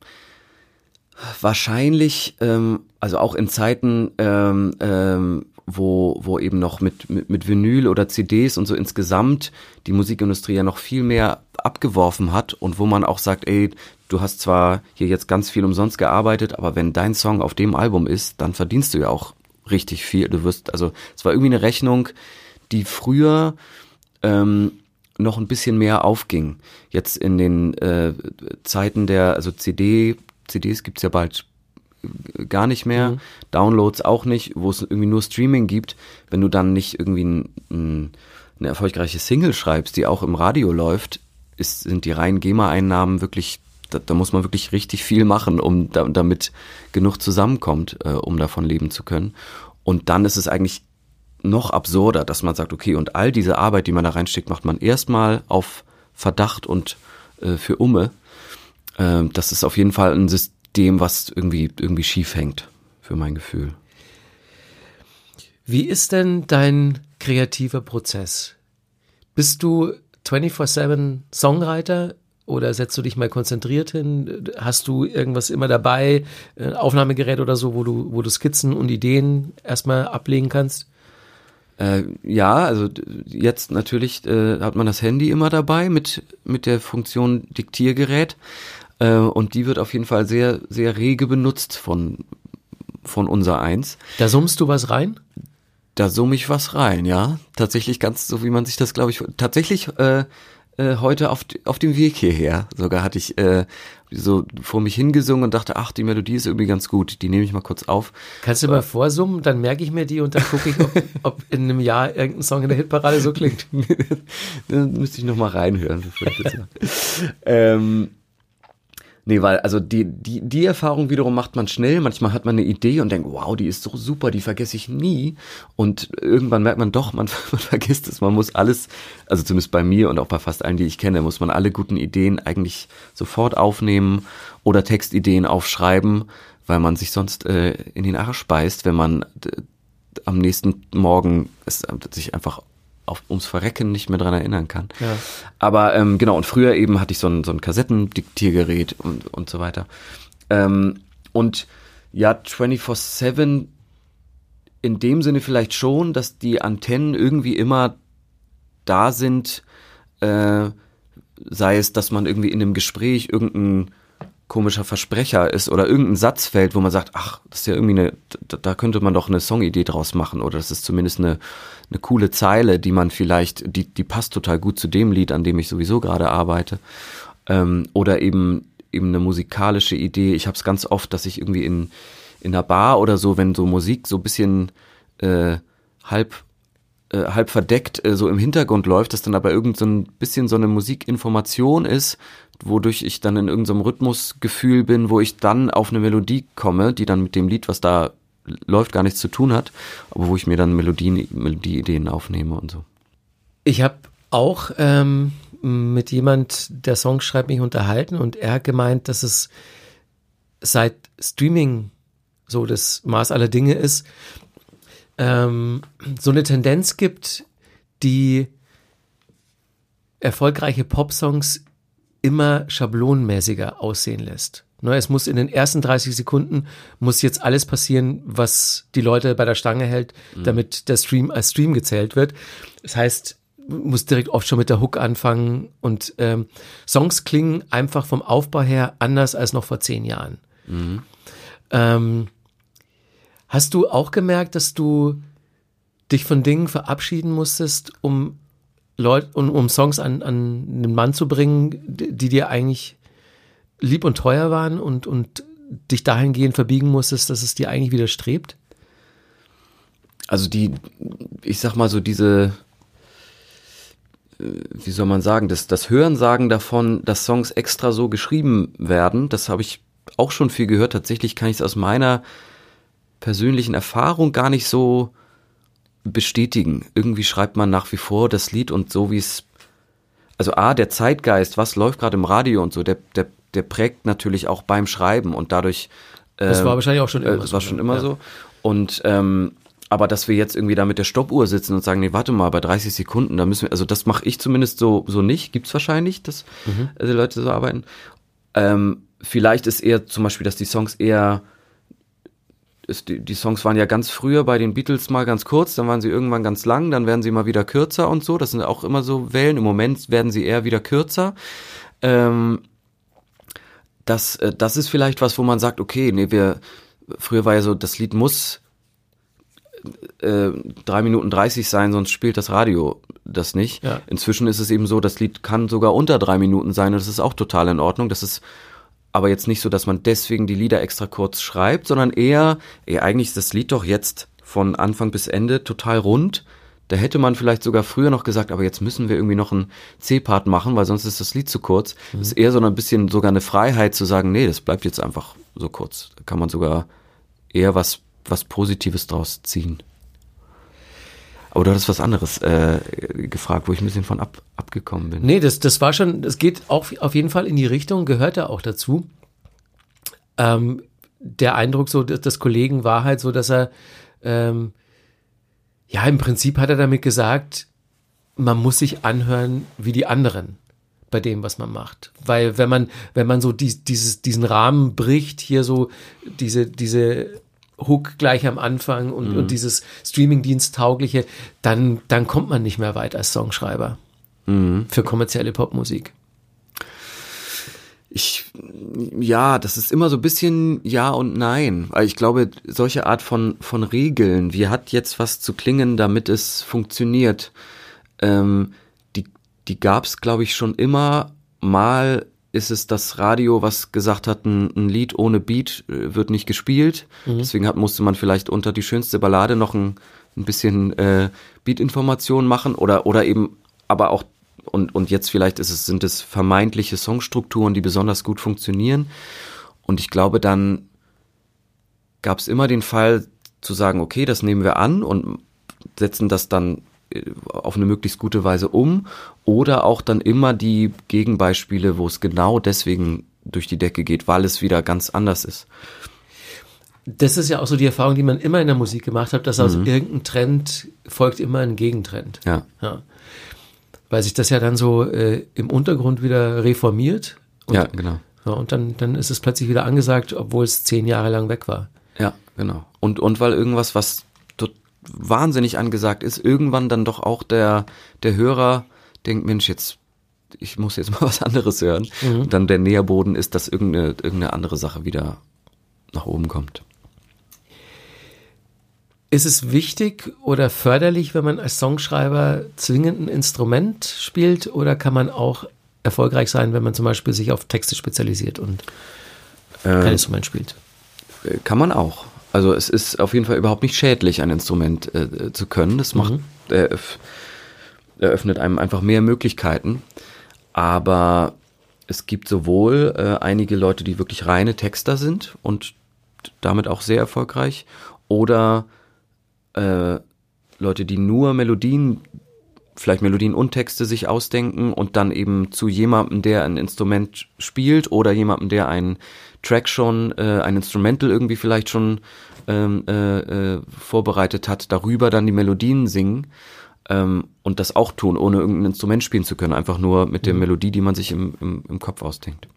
Wahrscheinlich, ähm, also auch in Zeiten, ähm, ähm, wo, wo eben noch mit, mit, mit Vinyl oder CDs und so insgesamt die Musikindustrie ja noch viel mehr abgeworfen hat und wo man auch sagt, ey, du hast zwar hier jetzt ganz viel umsonst gearbeitet, aber wenn dein Song auf dem Album ist, dann verdienst du ja auch richtig viel. Du wirst, also es war irgendwie eine Rechnung, die früher ähm, noch ein bisschen mehr aufging. Jetzt in den äh, Zeiten der, also CD, CDs gibt's ja bald gar nicht mehr, mhm. Downloads auch nicht, wo es irgendwie nur Streaming gibt, wenn du dann nicht irgendwie ein, ein, eine erfolgreiche Single schreibst, die auch im Radio läuft, ist, sind die reinen GEMA-Einnahmen wirklich, da, da, muss man wirklich richtig viel machen, um da, damit genug zusammenkommt, äh, um davon leben zu können. Und dann ist es eigentlich noch absurder, dass man sagt, okay, und all diese Arbeit, die man da reinsteckt, macht man erstmal auf Verdacht und äh, für Umme. Äh, das ist auf jeden Fall ein System, was irgendwie, irgendwie schief hängt, für mein Gefühl. Wie ist denn dein kreativer Prozess? Bist du 24-7 Songwriter oder setzt du dich mal konzentriert hin? Hast du irgendwas immer dabei, ein Aufnahmegerät oder so, wo du, wo du Skizzen und Ideen erstmal ablegen kannst? Äh, ja, also jetzt natürlich äh, hat man das Handy immer dabei mit, mit der Funktion Diktiergerät. Äh, und die wird auf jeden Fall sehr, sehr rege benutzt von, von unser eins. Da summst du was rein? Da summe ich was rein, ja. Tatsächlich ganz so, wie man sich das, glaube ich, tatsächlich äh, äh, heute auf, auf dem Weg hierher. Sogar hatte ich äh, so vor mich hingesungen und dachte, ach, die Melodie ist irgendwie ganz gut, die nehme ich mal kurz auf. Kannst du mal vorsummen, dann merke ich mir die und dann gucke ich, ob, ob in einem Jahr irgendein Song in der Hitparade so klingt. dann müsste ich noch mal reinhören. Bevor ich das ähm, Nee, weil also die, die, die Erfahrung wiederum macht man schnell. Manchmal hat man eine Idee und denkt, wow, die ist so super, die vergesse ich nie. Und irgendwann merkt man doch, man, man vergisst es. Man muss alles, also zumindest bei mir und auch bei fast allen, die ich kenne, muss man alle guten Ideen eigentlich sofort aufnehmen oder Textideen aufschreiben, weil man sich sonst äh, in den Arsch beißt, wenn man äh, am nächsten Morgen es sich einfach auf, ums Verrecken nicht mehr dran erinnern kann. Ja. Aber ähm, genau, und früher eben hatte ich so ein, so ein Kassettendiktiergerät und, und so weiter. Ähm, und ja, 24-7 in dem Sinne vielleicht schon, dass die Antennen irgendwie immer da sind, äh, sei es, dass man irgendwie in einem Gespräch irgendein komischer Versprecher ist oder irgendein Satz fällt, wo man sagt, ach, das ist ja irgendwie eine, da, könnte man doch eine Songidee draus machen oder das ist zumindest eine, eine coole Zeile, die man vielleicht, die, die passt total gut zu dem Lied, an dem ich sowieso gerade arbeite. Ähm, oder eben, eben eine musikalische Idee. Ich habe es ganz oft, dass ich irgendwie in, in einer Bar oder so, wenn so Musik so ein bisschen äh, halb äh, halb verdeckt äh, so im Hintergrund läuft, dass dann aber irgend so ein bisschen so eine Musikinformation ist, wodurch ich dann in irgendeinem Rhythmusgefühl bin, wo ich dann auf eine Melodie komme, die dann mit dem Lied, was da läuft, gar nichts zu tun hat, aber wo ich mir dann Melodien, Melodieideen aufnehme und so. Ich habe auch ähm, mit jemand, der Songs schreibt, mich unterhalten und er hat gemeint, dass es seit Streaming so das Maß aller Dinge ist, ähm, so eine Tendenz gibt, die erfolgreiche Popsongs immer schablonenmäßiger aussehen lässt. Ne, es muss in den ersten 30 Sekunden muss jetzt alles passieren, was die Leute bei der Stange hält, mhm. damit der Stream als Stream gezählt wird. Das heißt, muss direkt oft schon mit der Hook anfangen und ähm, Songs klingen einfach vom Aufbau her anders als noch vor zehn Jahren. Mhm. Ähm, hast du auch gemerkt, dass du dich von Dingen verabschieden musstest, um Leute, um, um Songs an, an einen Mann zu bringen, die dir eigentlich lieb und teuer waren und, und dich dahingehend verbiegen musstest, dass es dir eigentlich widerstrebt? Also die, ich sag mal so diese, äh, wie soll man sagen, das, das Hörensagen davon, dass Songs extra so geschrieben werden, das habe ich auch schon viel gehört. Tatsächlich kann ich es aus meiner persönlichen Erfahrung gar nicht so bestätigen. Irgendwie schreibt man nach wie vor das Lied und so wie es, also A, der Zeitgeist, was läuft gerade im Radio und so, der, der, der prägt natürlich auch beim Schreiben und dadurch. Äh, das war ähm, wahrscheinlich auch schon immer äh, das war schon immer ja. so. Und ähm, aber dass wir jetzt irgendwie da mit der Stoppuhr sitzen und sagen, nee, warte mal, bei 30 Sekunden, da müssen wir, also das mache ich zumindest so so nicht, gibt's wahrscheinlich, dass mhm. die Leute so arbeiten. Ähm, vielleicht ist eher zum Beispiel, dass die Songs eher ist, die, die Songs waren ja ganz früher bei den Beatles mal ganz kurz, dann waren sie irgendwann ganz lang, dann werden sie mal wieder kürzer und so. Das sind auch immer so Wellen. Im Moment werden sie eher wieder kürzer. Ähm, das, äh, das ist vielleicht was, wo man sagt, okay, nee, wir, früher war ja so, das Lied muss äh, drei Minuten dreißig sein, sonst spielt das Radio das nicht. Ja. Inzwischen ist es eben so, das Lied kann sogar unter drei Minuten sein und das ist auch total in Ordnung. Das ist aber jetzt nicht so, dass man deswegen die Lieder extra kurz schreibt, sondern eher, ey, eigentlich ist das Lied doch jetzt von Anfang bis Ende total rund. Da hätte man vielleicht sogar früher noch gesagt, aber jetzt müssen wir irgendwie noch einen C-Part machen, weil sonst ist das Lied zu kurz. Mhm. Das ist eher so ein bisschen sogar eine Freiheit zu sagen, nee, das bleibt jetzt einfach so kurz. Da kann man sogar eher was, was Positives draus ziehen. Aber du hattest was anderes äh, gefragt, wo ich ein bisschen von ab, abgekommen bin. Nee, das, das war schon, das geht auch auf jeden Fall in die Richtung, gehört da auch dazu. Ähm, der Eindruck so des Kollegen war halt so, dass er, ähm, ja, im Prinzip hat er damit gesagt, man muss sich anhören wie die anderen. bei dem, was man macht. Weil wenn man, wenn man so die, dieses, diesen Rahmen bricht, hier so diese, diese Hook gleich am Anfang und, mhm. und dieses Streamingdienst-taugliche, dann, dann kommt man nicht mehr weit als Songschreiber mhm. für kommerzielle Popmusik. Ich, ja, das ist immer so ein bisschen Ja und Nein. Weil ich glaube, solche Art von, von Regeln, wie hat jetzt was zu klingen, damit es funktioniert, ähm, die, die gab es, glaube ich, schon immer. Mal ist es das Radio, was gesagt hat, ein, ein Lied ohne Beat äh, wird nicht gespielt. Mhm. Deswegen hat, musste man vielleicht unter die schönste Ballade noch ein, ein bisschen äh, Beat-Information machen oder, oder eben aber auch und, und jetzt vielleicht ist es, sind es vermeintliche Songstrukturen, die besonders gut funktionieren. Und ich glaube, dann gab es immer den Fall zu sagen, okay, das nehmen wir an und setzen das dann auf eine möglichst gute Weise um oder auch dann immer die Gegenbeispiele, wo es genau deswegen durch die Decke geht, weil es wieder ganz anders ist. Das ist ja auch so die Erfahrung, die man immer in der Musik gemacht hat, dass aus mhm. irgendeinem Trend folgt immer ein Gegentrend. Ja. ja weil sich das ja dann so äh, im Untergrund wieder reformiert. Und, ja, genau. Ja, und dann, dann ist es plötzlich wieder angesagt, obwohl es zehn Jahre lang weg war. Ja, genau. Und, und weil irgendwas, was wahnsinnig angesagt ist, irgendwann dann doch auch der, der Hörer denkt, Mensch, jetzt, ich muss jetzt mal was anderes hören. Mhm. Und dann der Nährboden ist, dass irgendeine, irgendeine andere Sache wieder nach oben kommt. Ist es wichtig oder förderlich, wenn man als Songschreiber zwingend ein Instrument spielt oder kann man auch erfolgreich sein, wenn man zum Beispiel sich auf Texte spezialisiert und kein ähm, Instrument spielt? Äh, kann man auch. Also es ist auf jeden Fall überhaupt nicht schädlich, ein Instrument äh, zu können. Das macht, mhm. äh, eröffnet einem einfach mehr Möglichkeiten. Aber es gibt sowohl äh, einige Leute, die wirklich reine Texter sind und damit auch sehr erfolgreich, oder äh, Leute, die nur Melodien, vielleicht Melodien und Texte sich ausdenken und dann eben zu jemandem, der ein Instrument spielt oder jemandem, der einen Track schon, äh, ein Instrumental irgendwie vielleicht schon ähm, äh, äh, vorbereitet hat, darüber dann die Melodien singen ähm, und das auch tun, ohne irgendein Instrument spielen zu können, einfach nur mit der mhm. Melodie, die man sich im, im, im Kopf ausdenkt.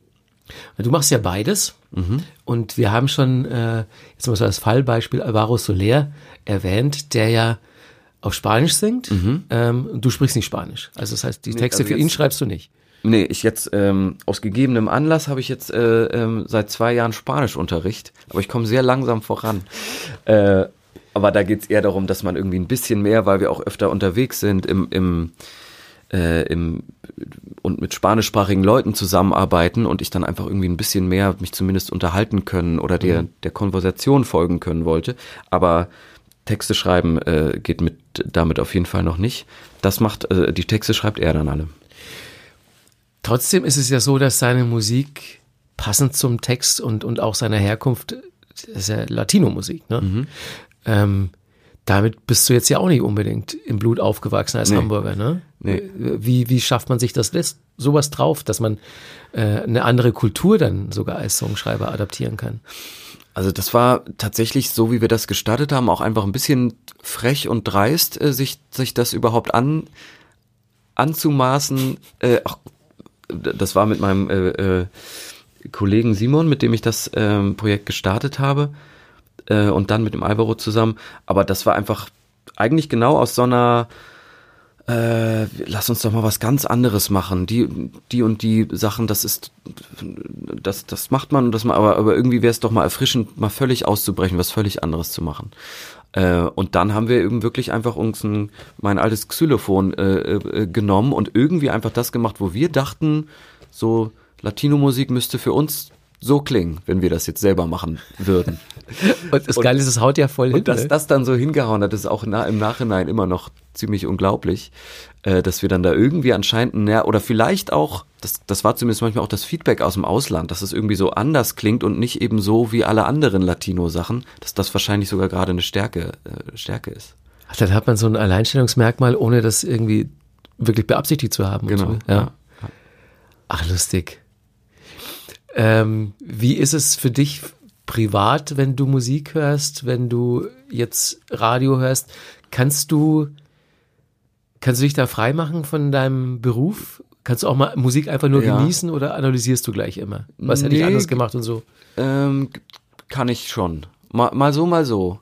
Du machst ja beides. Mhm. Und wir haben schon, äh, jetzt mal so als Fallbeispiel Alvaro Soler erwähnt, der ja auf Spanisch singt. Mhm. Ähm, du sprichst nicht Spanisch. Also das heißt, die Texte also für ihn schreibst du nicht. Nee, ich jetzt ähm, aus gegebenem Anlass habe ich jetzt äh, ähm, seit zwei Jahren Spanischunterricht, aber ich komme sehr langsam voran. Äh, aber da geht es eher darum, dass man irgendwie ein bisschen mehr, weil wir auch öfter unterwegs sind im, im äh, im, und mit spanischsprachigen Leuten zusammenarbeiten und ich dann einfach irgendwie ein bisschen mehr mich zumindest unterhalten können oder der, mhm. der Konversation folgen können wollte. Aber Texte schreiben äh, geht mit damit auf jeden Fall noch nicht. Das macht, äh, die Texte schreibt er dann alle. Trotzdem ist es ja so, dass seine Musik passend zum Text und, und auch seiner Herkunft, das ist ja Latino-Musik, ne? Mhm. Ähm, damit bist du jetzt ja auch nicht unbedingt im Blut aufgewachsen als nee. Hamburger, ne? Nee. Wie, wie schafft man sich das lässt sowas drauf, dass man äh, eine andere Kultur dann sogar als Songschreiber adaptieren kann? Also das war tatsächlich so, wie wir das gestartet haben, auch einfach ein bisschen frech und dreist, äh, sich, sich das überhaupt an, anzumaßen. Äh, ach, das war mit meinem äh, äh, Kollegen Simon, mit dem ich das ähm, Projekt gestartet habe äh, und dann mit dem Alvaro zusammen. Aber das war einfach eigentlich genau aus so einer äh, lass uns doch mal was ganz anderes machen. Die, die und die Sachen, das ist, das, das macht man, das mal, aber, aber irgendwie wäre es doch mal erfrischend, mal völlig auszubrechen, was völlig anderes zu machen. Äh, und dann haben wir eben wirklich einfach uns ein, mein altes Xylophon äh, äh, genommen und irgendwie einfach das gemacht, wo wir dachten, so Latino-Musik müsste für uns so klingen, wenn wir das jetzt selber machen würden. und das Geile ist, es haut ja voll hin. Und dass ne? das dann so hingehauen hat, ist auch na, im Nachhinein immer noch ziemlich unglaublich, äh, dass wir dann da irgendwie anscheinend, ja, oder vielleicht auch, das, das war zumindest manchmal auch das Feedback aus dem Ausland, dass es irgendwie so anders klingt und nicht eben so wie alle anderen Latino-Sachen, dass das wahrscheinlich sogar gerade eine Stärke, äh, Stärke ist. Ach, dann hat man so ein Alleinstellungsmerkmal, ohne das irgendwie wirklich beabsichtigt zu haben. Genau. So. Ja. Ach, lustig. Ähm, wie ist es für dich privat, wenn du Musik hörst, wenn du jetzt Radio hörst? Kannst du, kannst du dich da freimachen von deinem Beruf? Kannst du auch mal Musik einfach nur Ja. genießen oder analysierst du gleich immer? Was hätte ich Nee, anders gemacht und so? Ähm, kann ich schon. Mal, mal so, mal so.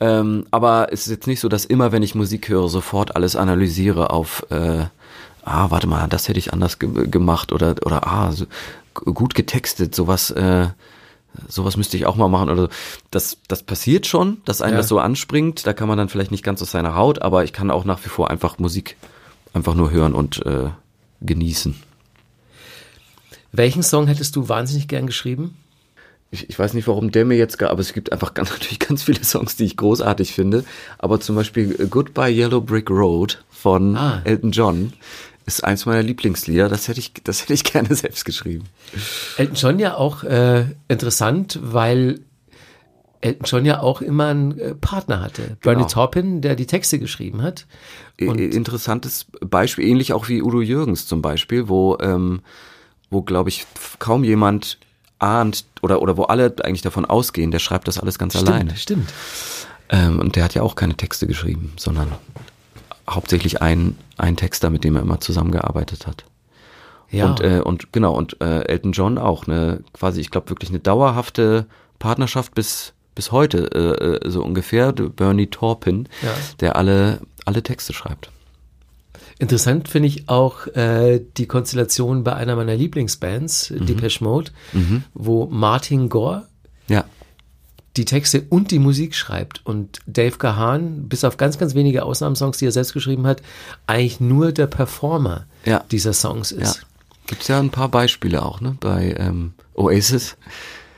Ähm, aber es ist jetzt nicht so, dass immer, wenn ich Musik höre, sofort alles analysiere auf, äh, ah, warte mal, das hätte ich anders ge gemacht oder, oder ah, so, gut getextet, sowas, äh, sowas müsste ich auch mal machen oder so. Das, das passiert schon, dass einem Ja. das so anspringt. Da kann man dann vielleicht nicht ganz aus seiner Haut, aber ich kann auch nach wie vor einfach Musik einfach nur hören und äh, genießen. Welchen Song hättest du wahnsinnig gern geschrieben? ich, ich weiß nicht, warum der mir jetzt, gar- aber es gibt einfach ganz, natürlich ganz viele Songs, die ich großartig finde. Aber zum Beispiel äh, Goodbye Yellow Brick Road von Ah. Elton John ist eins meiner Lieblingslieder. Das hätte ich, das hätte ich gerne selbst geschrieben. Elton John ja auch äh, interessant, weil Elton John ja auch immer einen äh, Partner hatte. Bernie Genau. Taupin, der die Texte geschrieben hat. I- Interessantes Beispiel, ähnlich auch wie Udo Jürgens zum Beispiel, wo, ähm, wo glaube ich kaum jemand ahnt oder, oder wo alle eigentlich davon ausgehen, der schreibt das alles ganz alleine. stimmt. Ähm, und der hat ja auch keine Texte geschrieben, sondern hauptsächlich ein, ein Texter, mit dem er immer zusammengearbeitet hat. Ja. Und, äh, und genau, und äh, Elton John auch, eine quasi, ich glaube, wirklich eine dauerhafte Partnerschaft bis, bis heute, äh, äh, so ungefähr. Bernie Taupin, Ja. der alle, alle Texte schreibt. Interessant finde ich auch äh, die Konstellation bei einer meiner Lieblingsbands, Mhm. Depeche Mode, wo Martin Gore Ja, die Texte und die Musik schreibt und Dave Gahan, bis auf ganz, ganz wenige Ausnahmesongs, die er selbst geschrieben hat, eigentlich nur der Performer Ja. dieser Songs ja. ist. Gibt's ja ein paar Beispiele auch, ne? Bei ähm, Oasis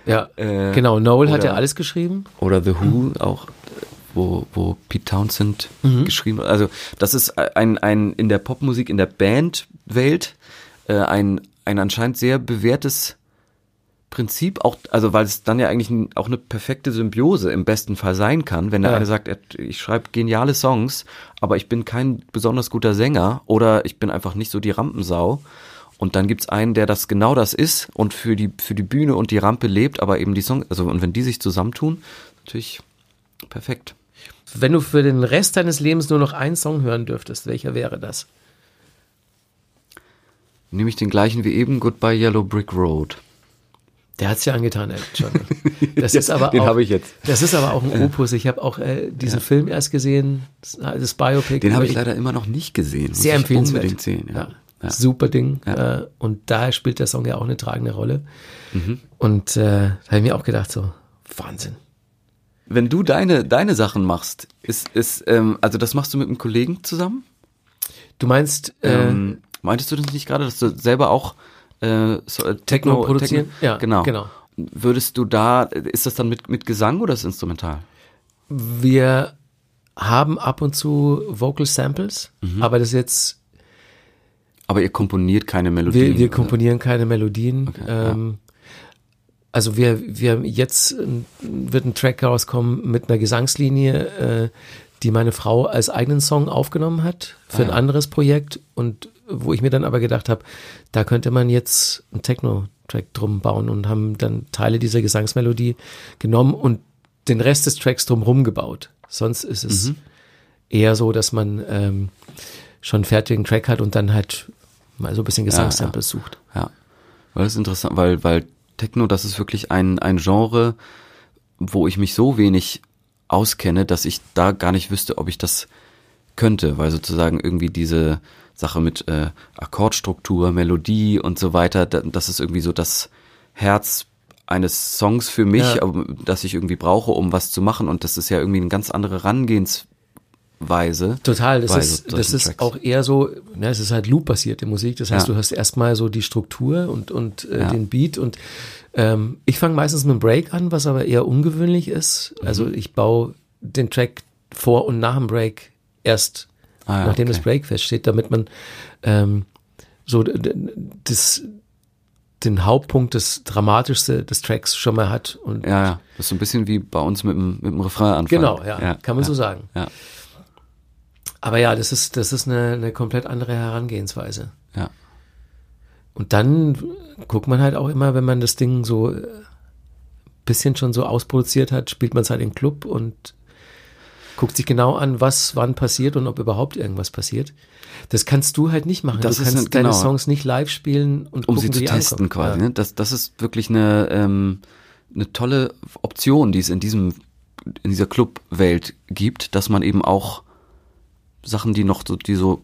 Ja, Äh, genau. Noel hat oder- ja alles geschrieben. oder The Who auch, äh, wo, wo Pete Townsend Mhm. geschrieben hat. Also das ist ein, ein in der Popmusik, in der Bandwelt äh, ein, ein anscheinend sehr bewährtes Prinzip, auch, also weil es dann ja eigentlich auch eine perfekte Symbiose im besten Fall sein kann, wenn der Ja. eine sagt, ich schreibe geniale Songs, aber ich bin kein besonders guter Sänger oder ich bin einfach nicht so die Rampensau. Und dann gibt's einen, der das genau das ist und für die, für die Bühne und die Rampe lebt, aber eben die Songs, also und wenn die sich zusammentun, natürlich perfekt. Wenn du für den Rest deines Lebens nur noch einen Song hören dürftest, welcher wäre das? Nehme ich den gleichen wie eben, Goodbye Yellow Brick Road. Der hat's ja angetan, Elton John. Das ist aber Den auch, habe ich jetzt. Das ist aber auch ein Opus. Ich habe auch äh, diesen Film erst gesehen, das, Biopic. Den habe ich leider immer noch nicht gesehen. Sehr empfehlenswert. Unbedingt sehen, ja. Ja. Ja. Super Ding. Ja. Äh, und da spielt der Song ja auch eine tragende Rolle. Mhm. Und äh, da habe ich mir auch gedacht, so, Wahnsinn. Wenn du deine, deine Sachen machst, ist, ist, ähm, also das machst du mit einem Kollegen zusammen? Du meinst äh, Ähm, meintest du das nicht gerade, dass du selber auch äh, so, äh, Techno, Techno produzieren? Techno, Ja, genau. genau. Würdest du da, ist das dann mit, mit Gesang oder ist es instrumental? wir haben ab und zu Vocal Samples, Mhm. aber das ist jetzt Aber ihr komponiert keine Melodien? Wir, wir komponieren keine Melodien. Okay, ja. ähm, Also wir, wir jetzt äh, wird ein Track rauskommen mit einer Gesangslinie, äh, die meine Frau als eigenen Song aufgenommen hat für ein Ah, ja. anderes Projekt und wo ich mir dann aber gedacht habe, da könnte man jetzt einen Techno-Track drum bauen und haben dann Teile dieser Gesangsmelodie genommen und den Rest des Tracks drumherum gebaut. Sonst ist es Mhm. eher so, dass man ähm, schon einen fertigen Track hat und dann halt mal so ein bisschen Gesangssamples sucht. Ja, weil das ist interessant, weil, weil Techno, das ist wirklich ein, ein Genre, wo ich mich so wenig auskenne, dass ich da gar nicht wüsste, ob ich das könnte, weil sozusagen irgendwie diese Sache mit äh, Akkordstruktur, Melodie und so weiter, da, das ist irgendwie so das Herz eines Songs für mich, Ja. das ich irgendwie brauche, um was zu machen und das ist ja irgendwie eine ganz andere Herangehensweise. Total, das ist, das ist Tracks. auch eher so, ne, es ist halt Loop-basierte Musik. Das heißt, Ja. du hast erstmal so die Struktur und, und äh, Ja. den Beat und ähm, ich fange meistens mit einem Break an, was aber eher ungewöhnlich ist. Mhm. Also ich baue den Track vor und nach dem Break erst, Ah ja, nachdem okay. das Break feststeht, damit man ähm, so das, den Hauptpunkt, das Dramatischste des Tracks schon mal hat. Und Ja, ja, das ist so ein bisschen wie bei uns mit dem, mit dem Refrain anfangen. Genau, ja, kann man ja, so sagen. Ja, Aber ja, das ist, das ist eine, eine komplett andere Herangehensweise. ja. Und dann guckt man halt auch immer, wenn man das Ding so äh, bisschen schon so ausproduziert hat, spielt man es halt im Club und guckt sich genau an, was wann passiert und ob überhaupt irgendwas passiert. Das kannst du halt nicht machen. Das du kannst ein- deine genau. Songs nicht live spielen und um gucken, sie zu testen ankommen. quasi. Ja. Ne? Das, das ist wirklich eine, ähm, eine tolle Option, die es in diesem in dieser Clubwelt gibt, dass man eben auch Sachen, die noch so, die so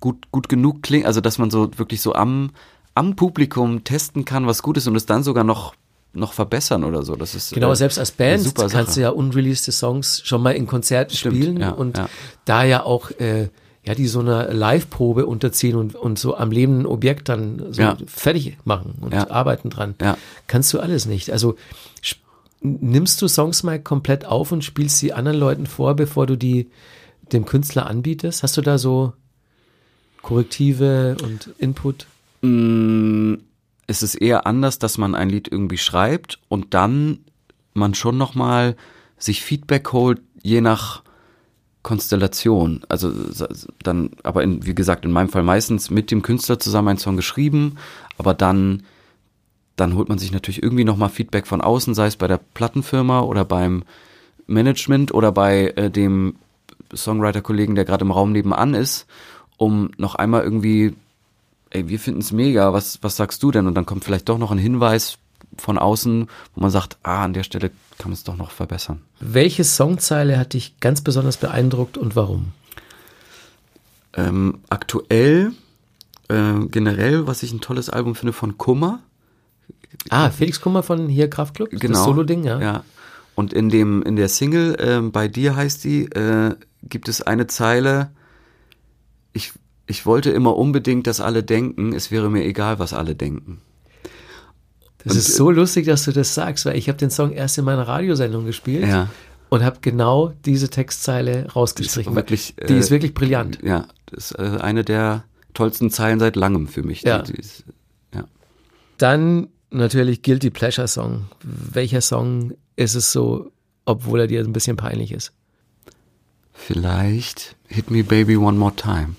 gut gut genug klingen, also dass man so wirklich so am am Publikum testen kann, was gut ist und es dann sogar noch noch verbessern oder so. Das ist Genau, äh, selbst als Band super kannst du ja unreleased Songs schon mal in Konzerten Stimmt, spielen ja, und ja. da ja auch äh, ja die so einer Live-Probe unterziehen und, und so am lebenden Objekt dann so Ja. fertig machen und arbeiten dran. Kannst du alles nicht. Also nimmst du Songs mal komplett auf und spielst sie anderen Leuten vor, bevor du die dem Künstler anbietest? Hast du da so Korrektive und Input? Es ist eher anders, dass man ein Lied irgendwie schreibt und dann man schon noch mal sich Feedback holt, je nach Konstellation. Also dann, aber in, wie gesagt, in meinem Fall meistens mit dem Künstler zusammen einen Song geschrieben, aber dann dann holt man sich natürlich irgendwie noch mal Feedback von außen, sei es bei der Plattenfirma oder beim Management oder bei äh, dem Songwriter-Kollegen, der gerade im Raum nebenan ist, um noch einmal irgendwie ey, wir finden es mega, was, was sagst du denn? Und dann kommt vielleicht doch noch ein Hinweis von außen, wo man sagt, ah, an der Stelle kann man es doch noch verbessern. Welche Songzeile hat dich ganz besonders beeindruckt und warum? Ähm, aktuell, äh, generell, was ich ein tolles Album finde von Kummer. Ah, Felix Kummer von hier Kraftklub? Genau. Das Solo-Ding, ja. ja. Und in dem, in der Single, ähm, bei dir heißt die, äh, gibt es eine Zeile, ich, ich wollte immer unbedingt, dass alle denken, es wäre mir egal, was alle denken. Das ist so lustig, dass du das sagst, weil ich habe den Song erst in meiner Radiosendung gespielt Ja. und habe genau diese Textzeile rausgestrichen. wirklich, die äh, ist wirklich brillant. Ja, das ist äh, eine der tollsten Zeilen seit langem für mich. Ja. Die, die ist, ja. Dann natürlich Guilty Pleasure Song. Welcher Song ist es so, obwohl er dir ein bisschen peinlich ist? Vielleicht Hit Me Baby One More Time.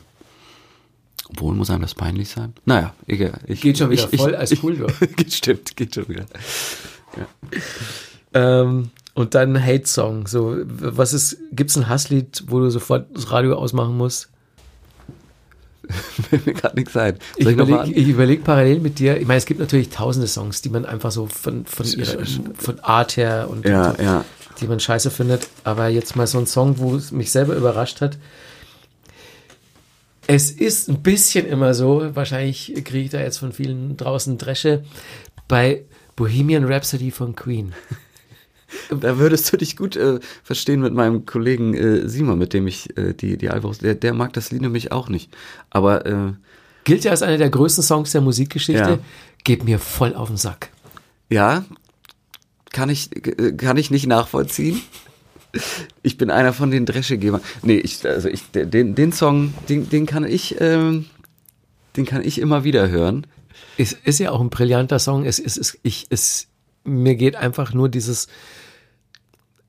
Obwohl, muss einem das peinlich sein? Naja, egal. Ich, Geht schon wieder ich, voll ich, als cool durch. geht, stimmt, geht schon wieder. Ähm, und dann Hate Song. So, was ist, gibt's ein Hasslied, wo du sofort das Radio ausmachen musst? Fällt mir gerade nichts ein. Ich Soll ich mal überlege überleg parallel mit dir. Ich meine, es gibt natürlich tausende Songs, die man einfach so von, von, ihrer, von Art her und Ja, ja. die man scheiße findet. Aber jetzt mal so ein Song, wo es mich selber überrascht hat. Es ist ein bisschen immer so, wahrscheinlich kriege ich da jetzt von vielen draußen Dresche, bei Bohemian Rhapsody von Queen. Da würdest du dich gut äh, verstehen mit meinem Kollegen äh, Simon, mit dem ich äh, die, die Albums, der, der mag das Lied nämlich auch nicht. Aber äh, Gilt ja als einer der größten Songs der Musikgeschichte. Ja. Geht mir voll auf den Sack. Ja, kann ich, äh, kann ich nicht nachvollziehen. Ich bin einer von den Dreschegebern. Nee, ich, also ich, den, den Song, den, den kann ich, ähm, den kann ich immer wieder hören. Es ist ja auch ein brillanter Song. Es ist, es, ich, es, mir geht einfach nur dieses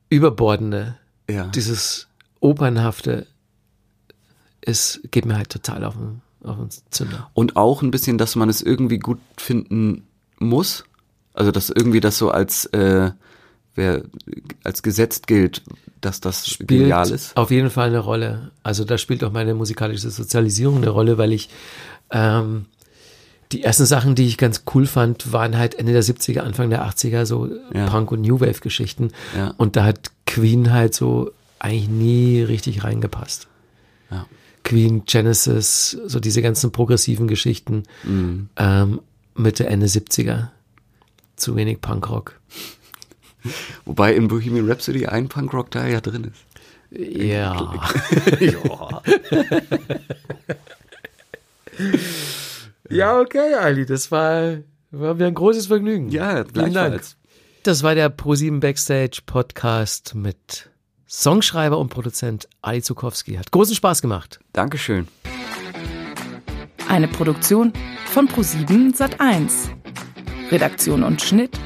Überbordende, Ja. dieses Opernhafte, es geht mir halt total auf den, auf den Zünder. Und auch ein bisschen, dass man es irgendwie gut finden muss. Also, dass irgendwie das so als, äh, wer, als gesetzt gilt, dass das Spielt genial ist. auf jeden Fall eine Rolle. Also da spielt auch meine musikalische Sozialisierung eine Rolle, weil ich ähm, die ersten Sachen, die ich ganz cool fand, waren halt Ende der 70er, Anfang der 80er, so Ja. Punk- und New Wave-Geschichten. Ja. Und da hat Queen halt so eigentlich nie richtig reingepasst. Ja. Queen, Genesis, so diese ganzen progressiven Geschichten Mhm. ähm, Mitte, Ende 70er. Zu wenig Punkrock. Wobei in Bohemian Rhapsody ein Punkrock-Teil ja drin ist. Ja. ja. Ja, okay, Ali, das war, war mir ein großes Vergnügen. Ja, Vielen Dank. gleichfalls. Das war der ProSieben Backstage Podcast mit Songschreiber und Produzent Ali Zukowski. Hat großen Spaß gemacht. Dankeschön. Eine Produktion von Pro7 Sat1. Redaktion und Schnitt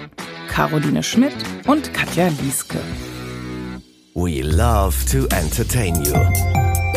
Caroline Schmidt und Katja Lieske. We love to entertain you.